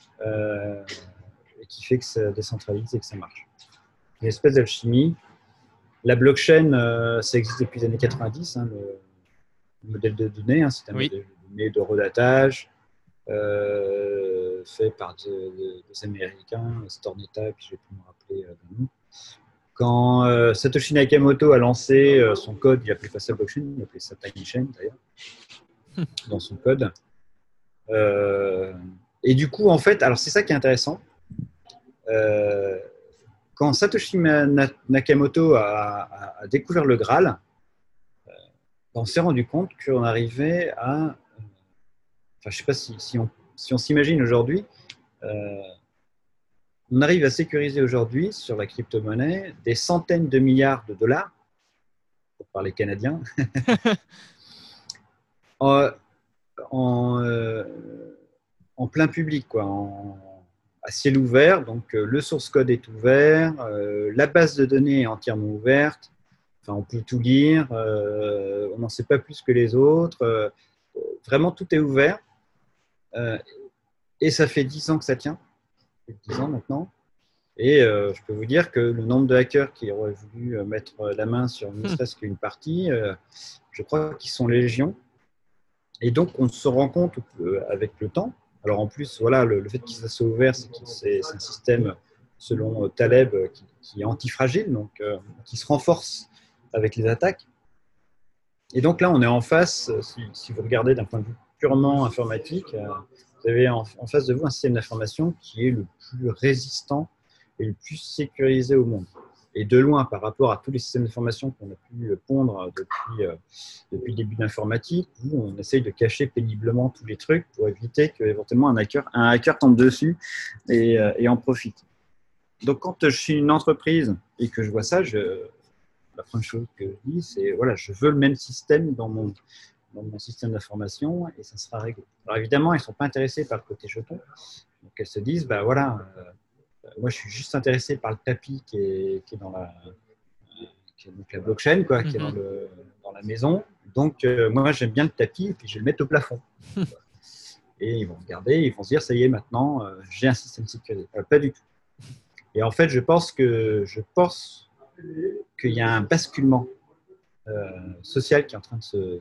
qui fait que ça décentralise et que ça marche. Une espèce d'alchimie. La blockchain, euh, ça existe depuis les années 90, hein, le, modèle de données. Hein, c'est un modèle de données de redatage euh, fait par des Américains, Storneta, et puis je vais plus me rappeler euh, de nous. Quand Satoshi Nakamoto a lancé son code, il appelait pas ça blockchain, il appelait ça tiny chain d'ailleurs, dans son code. et du coup, en fait, alors c'est ça qui est intéressant, euh, quand Satoshi Nakamoto a, découvert le Graal, euh, on s'est rendu compte qu'on arrivait à. Euh, enfin, je ne sais pas si, on, si on s'imagine aujourd'hui, on arrive à sécuriser aujourd'hui sur la crypto-monnaie des centaines de milliards de dollars, pour parler canadien, en, en, plein public, quoi, en, à ciel ouvert. Donc, euh, le source code est ouvert, euh, la base de données est entièrement ouverte. Enfin, on peut tout lire, euh, on n'en sait pas plus que les autres. vraiment, tout est ouvert. et ça fait 10 ans que ça tient. 10 ans maintenant. Et je peux vous dire que le nombre de hackers qui auraient voulu mettre la main sur ne hmm. serait-ce qu'une partie, je crois qu'ils sont légions. Et donc, on se rend compte avec le temps alors en plus, voilà, le, fait qu'il soit ouvert, c'est c'est un système, selon euh, Taleb, euh, qui, est antifragile, donc euh, qui se renforce avec les attaques. Et donc là, on est en face, si, vous regardez d'un point de vue purement informatique, vous avez en, face de vous un système d'information qui est le plus résistant et le plus sécurisé au monde et de loin par rapport à tous les systèmes d'information qu'on a pu pondre depuis, euh, depuis le début d'informatique, où on essaye de cacher péniblement tous les trucs pour éviter qu'éventuellement un hacker, un hacker tombe dessus et, euh, et, en profite. Donc quand je suis une entreprise et que je vois ça, la première chose que je dis, c'est voilà, je veux le même système dans mon, dans mon système d'information et ça sera réglé. Alors évidemment, ils ne sont pas intéressés par le côté jeton. Donc elles se disent, bah voilà, euh, moi, je suis juste intéressé par le tapis qui est, qui est dans la, donc la blockchain, quoi, qui est dans, mhm. le, dans, la maison. Donc, euh, moi, j'aime bien le tapis et puis je vais le mettre au plafond. et ils vont regarder, ils vont se dire, ça y est, maintenant, euh, j'ai un système sécurisé. Euh, pas du tout. Et en fait, je pense que je pense qu'il y a un basculement social qui est en train de se,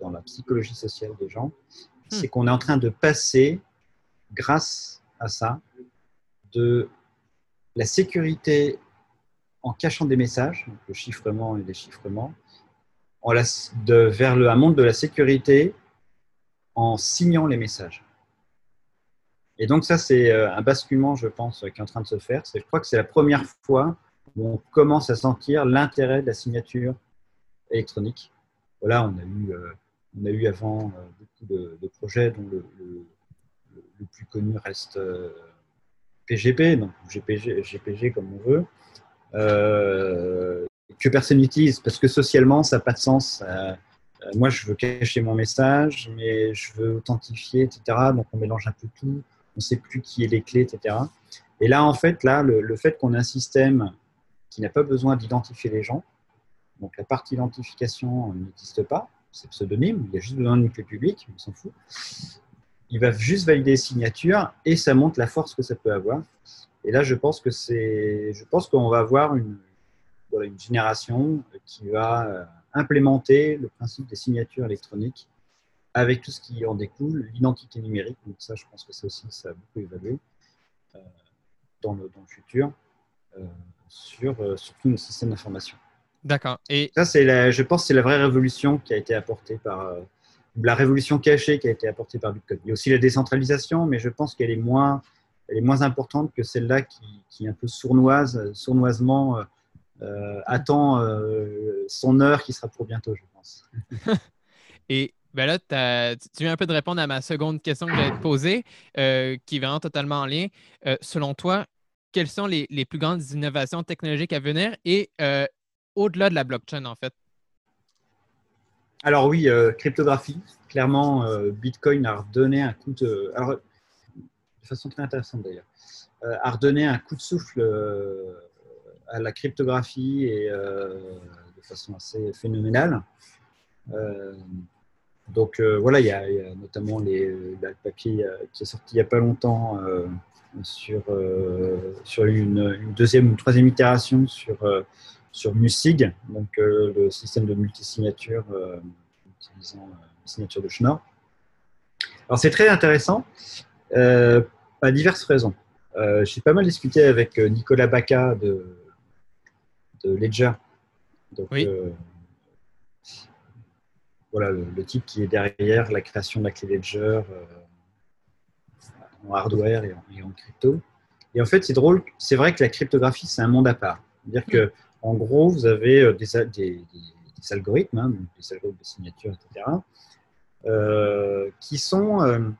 dans la psychologie sociale des gens, c'est qu'on est en train de passer, grâce à ça, de la sécurité en cachant des messages, le chiffrement et déchiffrement, en de, vers le, un monde de la sécurité en signant les messages. Et donc ça, c'est euh, un basculement, je pense, qui est en train de se faire. Je crois que c'est la première fois où on commence à sentir l'intérêt de la signature électronique. Voilà, on a eu, euh, on a eu avant euh, beaucoup de, projets dont le, plus connu reste PGP, donc GPG, GPG comme on veut, que personne n'utilise parce que socialement, ça n'a pas de sens. moi, je veux cacher mon message, mais je veux authentifier, etc. Donc, on mélange un peu tout on ne sait plus qui est les clés, etc. Et là, en fait, là, le, fait qu'on ait un système qui n'a pas besoin d'identifier les gens, donc la partie identification n'existe pas, c'est pseudonyme, il y a juste besoin d'une clé publique, on s'en fout. Il va juste valider les signatures et ça montre la force que ça peut avoir. Et là, je pense que c'est, je pense qu'on va avoir une, une génération qui va euh, implémenter le principe des signatures électroniques avec tout ce qui en découle, l'identité numérique. Donc ça, je pense que ça aussi, ça a beaucoup évolué euh, dans, le, dans, le, futur euh, sur, euh, sur tous nos systèmes d'information. D'accord. Et ça, c'est la, je pense, c'est la vraie révolution qui a été apportée par la révolution cachée qui a été apportée par Bitcoin. Il y a aussi la décentralisation, mais je pense qu'elle est moins, importante que celle-là qui, est un peu sournoise, sournoisement attend son heure qui sera pour bientôt, je pense. Et ben là, tu viens un peu de répondre à ma seconde question que j'allais te poser, euh, qui est vraiment totalement en lien. Euh, selon toi, quelles sont les, plus grandes innovations technologiques à venir et euh, au-delà de la blockchain, en fait? Alors oui, cryptographie. Clairement, Bitcoin a redonné un coup de... De façon très intéressante d'ailleurs, a redonné un coup de souffle à la cryptographie et de façon assez phénoménale. Donc euh, voilà, il y, a, notamment les, le papier euh, qui est sorti il n'y a pas longtemps euh, sur, sur une, deuxième ou une troisième itération sur, sur MUSIG, donc le système de multisignature utilisant la signature de Schnorr. Alors c'est très intéressant à diverses raisons. J'ai pas mal discuté avec Nicolas Baca de, de Ledger. Donc, oui voilà, le, type qui est derrière la création de la clé Ledger euh, en hardware et en, crypto. Et en fait, c'est drôle, c'est vrai que la cryptographie, c'est un monde à part. C'est-à-dire que, en gros, vous avez euh, des, des, algorithmes, hein, des algorithmes de signature, etc., euh, qui sont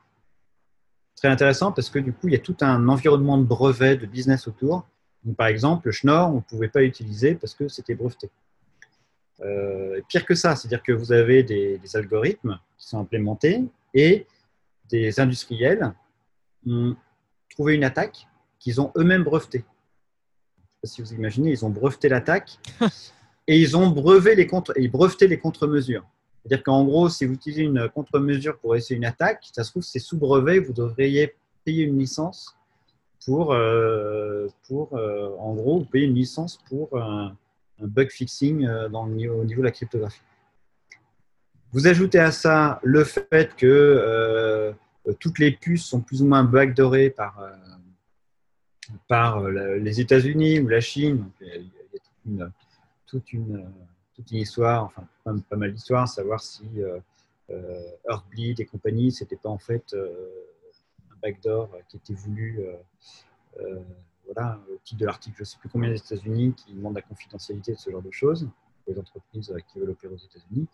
très intéressants parce que du coup, il y a tout un environnement de brevets, de business autour. par exemple, le Schnorr, on ne pouvait pas l'utiliser parce que c'était breveté. Euh, pire que ça, c'est-à-dire que vous avez des, algorithmes qui sont implémentés et des industriels ont trouvé une attaque qu'ils ont eux-mêmes brevetée. Si vous imaginez, ils ont breveté l'attaque et ils ont breveté les, contre, et breveté les contre-mesures. C'est-à-dire qu'en gros, si vous utilisez une contre-mesure pour essayer une attaque, ça se trouve, c'est sous brevet, vous devriez payer une licence pour, euh, pour euh, en gros, payer une licence pour un, un bug fixing euh, dans le niveau, au niveau de la cryptographie. Vous ajoutez à ça le fait que euh, toutes les puces sont plus ou moins backdoorées par, par les États-Unis ou la Chine. il y a, toute, une, histoire, enfin pas, mal d'histoires, savoir si Earthbleed et compagnie, c'était pas en fait un backdoor qui était voulu voilà, au titre de l'article, je ne sais plus combien des États-Unis qui demandent la confidentialité de ce genre de choses pour les entreprises euh, qui veulent opérer aux États-Unis.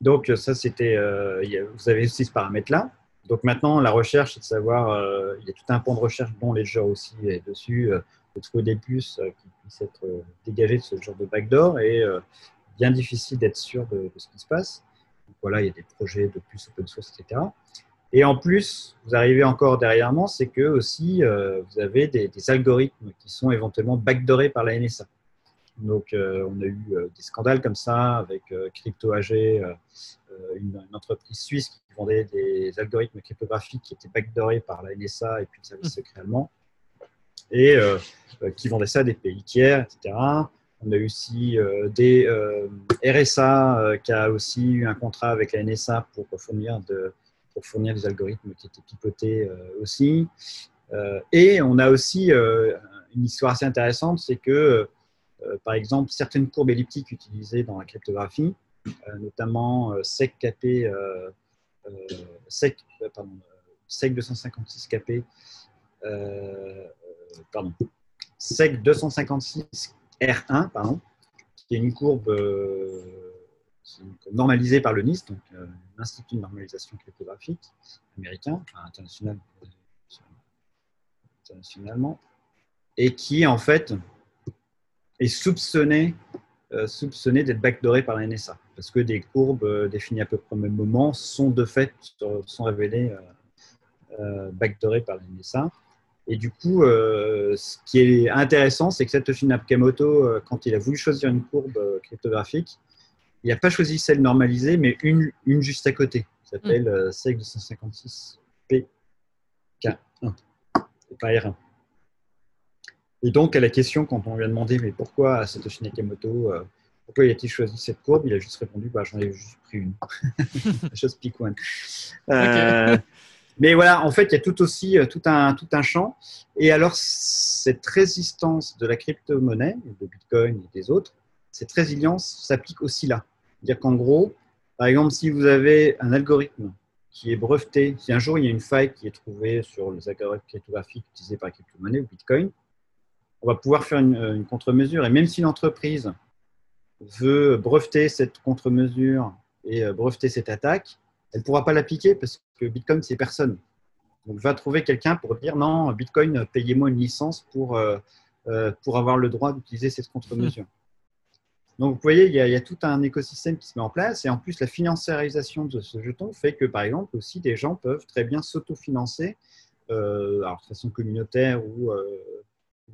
Donc, euh, ça, c'était. Euh, vous avez aussi ce paramètre-là. Donc, maintenant, la recherche, c'est de savoir. il y a tout un pan de recherche dont les gens aussi est dessus, de trouver des puces qui puissent être dégagées de ce genre de backdoor et bien difficile d'être sûr de, ce qui se passe. Donc, voilà, il y a des projets de puces open source, etc. Et en plus, vous arrivez encore derrière moi, c'est que aussi, euh, vous avez des, algorithmes qui sont éventuellement backdoorés par la NSA. Donc, euh, on a eu euh, des scandales comme ça avec CryptoAG, une, une, entreprise suisse qui vendait des algorithmes cryptographiques qui étaient backdoorés par la NSA et puis le service secret allemand, et qui vendait ça à des pays tiers, etc. On a aussi des RSA qui a aussi eu un contrat avec la NSA pour fournir, pour fournir des algorithmes qui étaient pipotés aussi. et on a aussi une histoire assez intéressante, c'est que, par exemple, certaines courbes elliptiques utilisées dans la cryptographie, notamment SEC-KP, SEC, pardon, SEC 256 KP, SEC 256 R1, pardon, qui est une courbe, euh, normalisée par le NIST, donc euh, l'Institut de normalisation cryptographique américain, international, internationalement, et qui en fait est soupçonné, euh, soupçonné d'être backdooré par la NSA, parce que des courbes définies à peu près au même moment sont de fait sont révélées backdoorées par la NSA. Et du coup, euh, ce qui est intéressant, c'est que Satoshi Nakamoto, euh, quand il a voulu choisir une courbe euh, cryptographique, il n'a pas choisi celle normalisée, mais une, une juste à côté. Ça s'appelle mm. SEC 256 PK1, pas R1. Et donc, à la question, quand on lui a demandé mais pourquoi Satoshi Nakamoto, pourquoi il a-t-il choisi cette courbe, il a juste répondu bah, j'en ai juste pris une. chose pick one. Mais voilà, en fait, il y a tout aussi euh, tout un, tout un champ. Et alors, cette résistance de la crypto-monnaie, de Bitcoin et des autres, cette résilience s'applique aussi là. C'est-à-dire qu'en gros, par exemple, si vous avez un algorithme qui est breveté, si un jour il y a une faille qui est trouvée sur les algorithmes cryptographiques utilisés par la crypto-monnaie ou Bitcoin, on va pouvoir faire une, une contre-mesure. Et même si l'entreprise veut breveter cette contre-mesure et euh, breveter cette attaque, elle ne pourra pas l'appliquer parce que Bitcoin, c'est personne. Donc, va trouver quelqu'un pour dire non, Bitcoin, payez-moi une licence pour, euh, euh, pour avoir le droit d'utiliser cette contre-mesure. Donc, vous voyez, il y, a, tout un écosystème qui se met en place. Et en plus, la financiarisation de ce jeton fait que, par exemple, aussi, des gens peuvent très bien s'autofinancer, euh, de façon communautaire ou,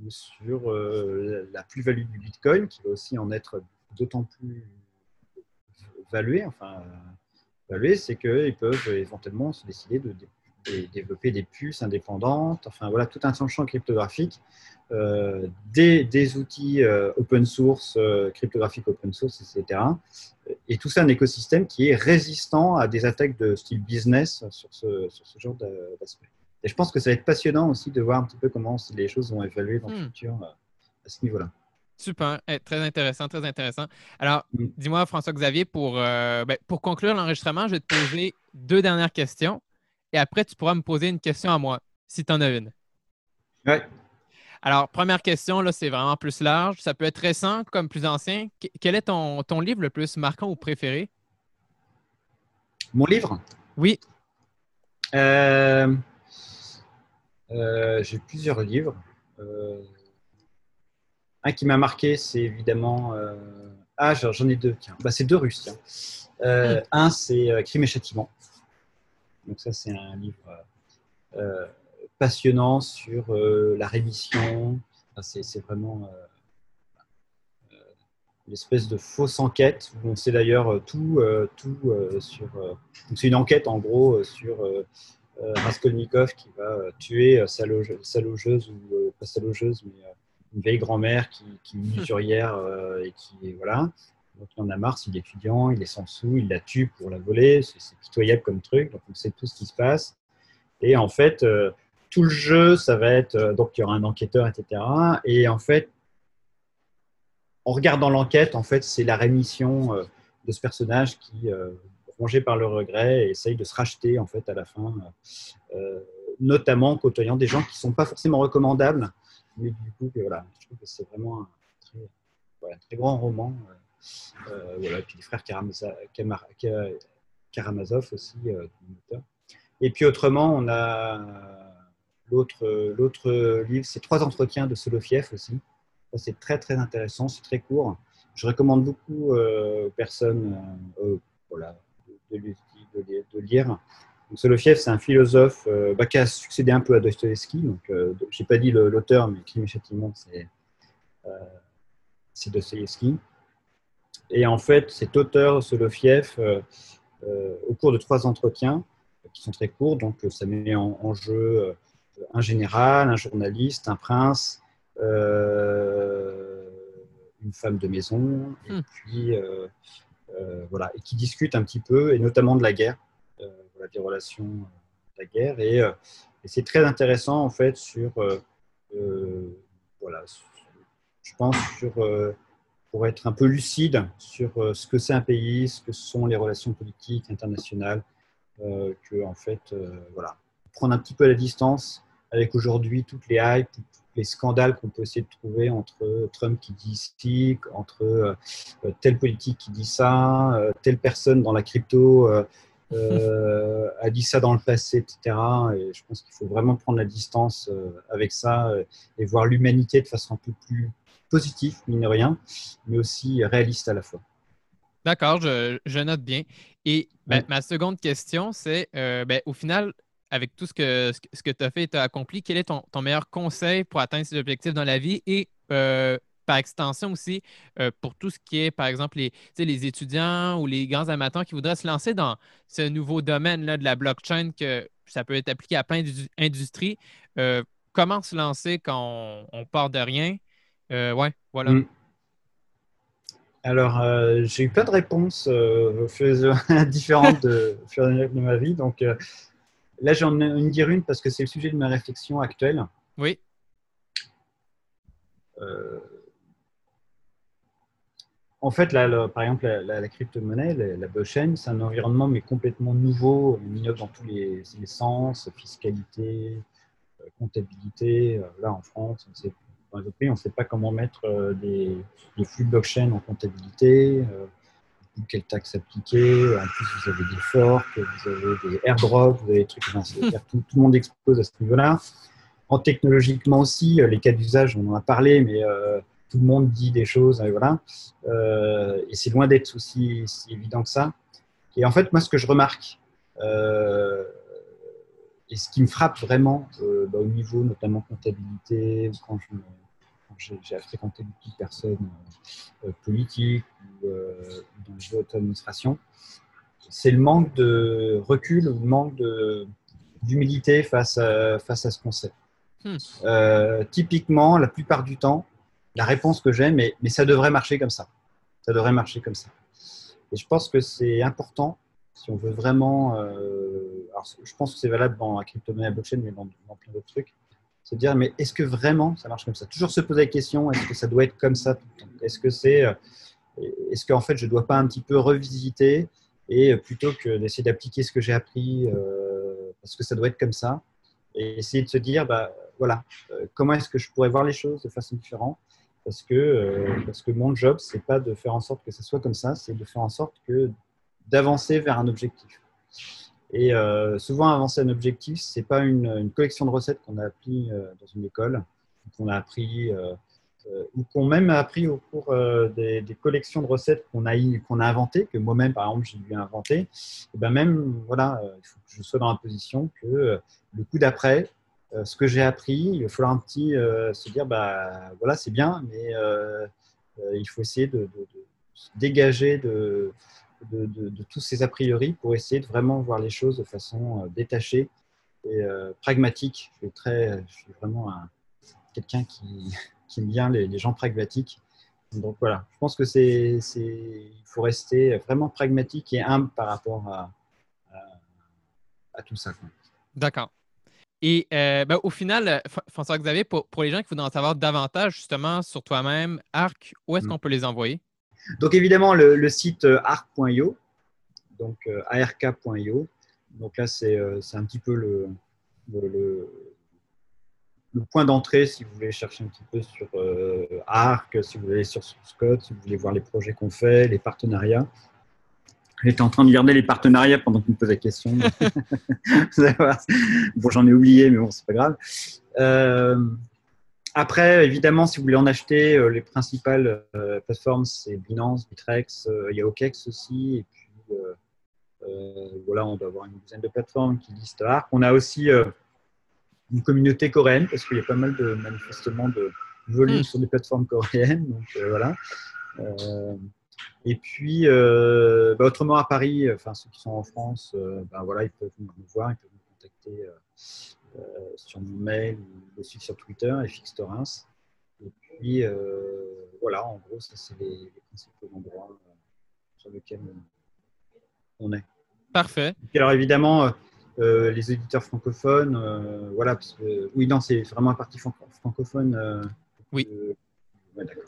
sur la plus-value du Bitcoin, qui va aussi en être d'autant plus valué, enfin, c'est qu'ils peuvent éventuellement se décider de, développer des puces indépendantes, enfin voilà, tout un champ cryptographique, euh, des, outils euh, open source, euh, cryptographiques open source, etc. Et tout ça, un écosystème qui est résistant à des attaques de style business sur ce genre d'aspect. Et je pense que ça va être passionnant aussi de voir un petit peu comment les choses vont évoluer dans le hmm. futur à ce niveau-là. Super, eh, très intéressant, très intéressant. Alors, mm. dis-moi, François-Xavier, pour, euh, ben, pour conclure l'enregistrement, je vais te poser deux dernières questions et après, tu pourras me poser une question à moi, si tu en as une. Oui. Alors, première question, là, c'est vraiment plus large. Ça peut être récent comme plus ancien. Quel est ton, ton livre le plus marquant ou préféré? Mon livre? Oui. Euh, euh, j'ai plusieurs livres. Un qui m'a marqué, c'est évidemment. Euh, ah, j'en ai deux, tiens. Bah, c'est deux Russes. Euh. Un, c'est euh, Crime et Châtiment. Donc, ça, c'est un livre passionnant sur la rémission. c'est vraiment une espèce de fausse enquête où on sait d'ailleurs tout, tout sur. c'est une enquête en gros sur Raskolnikov qui va tuer sa, logeuse ou pas sa logeuse, mais une vieille grand-mère qui, qui est usurière euh, et qui voilà. Donc il en a marre, c'est étudiant, il est sans sous, il la tue pour la voler, c'est pitoyable comme truc, donc on sait tout ce qui se passe. Et en fait, euh, tout le jeu, ça va être, euh, donc il y aura un enquêteur, etc. Et en fait, en regardant l'enquête, en fait, c'est la rémission de ce personnage qui, rongé par le regret, essaye de se racheter en fait à la fin, notamment côtoyant des gens qui ne sont pas forcément recommandables mais du coup, voilà, je trouve que c'est vraiment un très, grand roman. Euh, euh, voilà, et puis les frères Karamazov aussi, euh, Et puis autrement, on a l'autre, l'autre livre, c'est Trois entretiens de Solofiev aussi. C'est très très intéressant, c'est très court. Je recommande beaucoup aux personnes voilà, de, de, de, lire. Solofiev, c'est un philosophe euh, bah, qui a succédé un peu à Dostoevsky. Donc, euh, je n'ai pas dit l'auteur, mais et Châtiment, euh, c'est Dostoevsky. Et en fait, cet auteur, Solofiev, au cours de trois entretiens, qui sont très courts, donc ça met en, jeu un général, un journaliste, un prince, une femme de maison, et Hmm. puis euh, euh, voilà, et qui discutent un petit peu, et notamment de la guerre, euh, voilà, des relations euh, de la guerre, et, euh, c'est très intéressant en fait sur, euh, euh, voilà, je pense sur euh, pour être un peu lucide sur euh, ce que c'est un pays, ce que sont les relations politiques internationales, euh, que en fait, euh, voilà, prendre un petit peu la distance avec aujourd'hui toutes les hypes, les scandales qu'on peut essayer de trouver entre Trump qui dit ci, entre euh, telle politique qui dit ça, euh, telle personne dans la crypto euh, a dit ça dans le passé, etc. Et je pense qu'il faut vraiment prendre la distance avec ça et voir l'humanité de façon un peu plus positive, mine de rien, mais aussi réaliste à la fois. D'accord, je, je note bien. Et ben, ma seconde question, c'est ben, au final, avec tout ce que, ce que- tu as fait et tu as accompli, quel est ton, ton meilleur conseil pour atteindre ces objectifs dans la vie? Et euh, par extension aussi euh, pour tout ce qui est, par exemple, les, les étudiants ou les grands amateurs qui voudraient se lancer dans ce nouveau domaine-là de la blockchain, que ça peut être appliqué à plein d'industries. Euh, comment se lancer quand on, part de rien? Ouais, voilà. Mm. Alors, j'ai eu plein de réponses euh, différentes de, de ma vie. Donc, là, j'en ai une dire une parce que c'est le sujet de ma réflexion actuelle. Oui, Euh, en fait, là, le- par exemple, la, la- la crypto-monnaie, la, la blockchain, c'est un environnement mais complètement nouveau. On innove dans tous les, les sens, fiscalité, euh, comptabilité. Euh, Là, en France, on sait, dans les autres pays, on ne sait pas comment mettre des, des flux blockchain en comptabilité, quelles taxes appliquer. En plus, vous avez des forks, vous avez des airdrops, vous avez des trucs. Tout, le monde explose à ce niveau-là. En technologiquement aussi, euh, les cas d'usage, on en a parlé, mais euh, tout le monde dit des choses, et voilà. Euh, et c'est loin d'être aussi, si évident que ça. Et en fait, moi, ce que je remarque, et ce qui me frappe vraiment bah, au niveau notamment comptabilité, ou quand je j'ai fréquenté beaucoup de personnes euh, politiques ou euh, dans les hautes administrations, c'est le manque de recul ou le manque d'humilité face à, face à ce qu'on sait. Hmm. Euh, typiquement, la plupart du temps, la réponse que j'ai, mais, mais ça devrait marcher comme ça. Ça devrait marcher comme ça. Et je pense que c'est important si on veut vraiment. euh, alors, je pense que c'est valable dans la crypto-monnaie blockchain, mais dans, dans plein d'autres trucs. Se dire, mais est-ce que vraiment ça marche comme ça? Toujours se poser la question est-ce que ça doit être comme ça? Est-ce que c'est. euh, Est-ce qu'en fait, je ne dois pas un petit peu revisiter et euh, plutôt que d'essayer d'appliquer ce que j'ai appris, euh, parce que ça doit être comme ça, et essayer de se dire, bah, voilà, euh, comment est-ce que je pourrais voir les choses de façon différente? Parce que, parce que mon job, c'est pas de faire en sorte que ça soit comme ça, c'est de faire en sorte que d'avancer vers un objectif. Et euh, souvent, avancer un objectif, c'est pas une, collection de recettes qu'on a appris euh, dans une école, qu'on a appris euh, ou qu'on même a appris au cours des, collections de recettes qu'on a, qu'on a inventées, que moi-même, par exemple, j'ai dû inventer. Et ben même, voilà, il faut que je sois dans la position que le coup d'après, ce que j'ai appris, il va falloir un petit se dire, bah voilà, c'est bien, mais il faut essayer de, de- de se dégager de, de, de- de tous ces a priori pour essayer de vraiment voir les choses de façon euh, détachée et euh, pragmatique. Je suis, très, je suis vraiment un- quelqu'un qui, qui aime bien les, les gens pragmatiques. Donc voilà, je pense que c'est, c'est, il faut rester vraiment pragmatique et humble par rapport à, à, à tout ça. D'accord. Et euh, ben, au final, François-Xavier, pour, pour les gens qui voudraient en savoir davantage justement sur toi-même, Arc, où est-ce Mm. qu'on peut les envoyer? Donc évidemment, le, le site euh, arc.io, donc euh, ark.io. Donc là, c'est euh, c'est un petit peu le, le, le- le point d'entrée si vous voulez chercher un petit peu sur euh, Arc, si vous voulez aller sur Scott, si vous voulez voir les projets qu'on fait, les partenariats. J'étais en train de regarder les partenariats pendant que tu me posais la question. Bon, j'en ai oublié, mais bon, c'est pas grave. Euh, après, évidemment, si vous voulez en acheter, euh, les principales euh, plateformes, c'est Binance, Bitrex, euh, il y a OKEx aussi. Et puis, voilà, on doit avoir une douzaine de plateformes qui listent Arc. On a aussi une communauté coréenne, parce qu'il y a pas mal de manifestement de volume Hmm. sur des plateformes coréennes. Donc, euh, voilà. Euh, et puis, euh, bah, autrement, à Paris, enfin, ceux qui sont en France, ben, voilà, ils peuvent nous voir, ils peuvent nous contacter sur mon mail ou suivre sur Twitter, FX Torrens. Et puis, euh, voilà, en gros, ça, c'est les, les principaux endroits euh, sur lesquels on, est. Parfait. Et puis alors évidemment, euh, euh, les éditeurs francophones, euh, voilà, parce que, oui, non, c'est vraiment la partie franco- francophone. euh, Oui. euh, ouais, d'accord.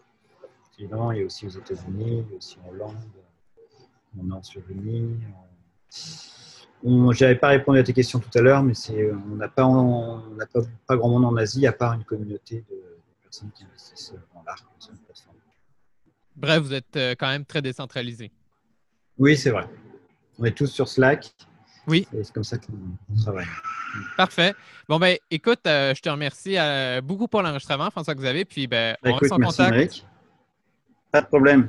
Évidemment, il y a aussi aux États-Unis, il y a aussi en Hollande, on est en. Je n'avais pas répondu à tes questions tout à l'heure, mais on n'a pas, on pas, pas grand monde en Asie, à part une communauté de, de personnes qui investissent dans l'art. Bref, vous êtes euh, quand même très décentralisé. Oui, c'est vrai. On est tous sur Slack. Oui. C'est comme ça qu'on on travaille. Parfait. Bon, ben, écoute, euh, je te remercie euh, beaucoup pour l'enregistrement, François-Xavier. Puis, ben, on Écoute, reste en merci contact. Émeric. Pas de problème.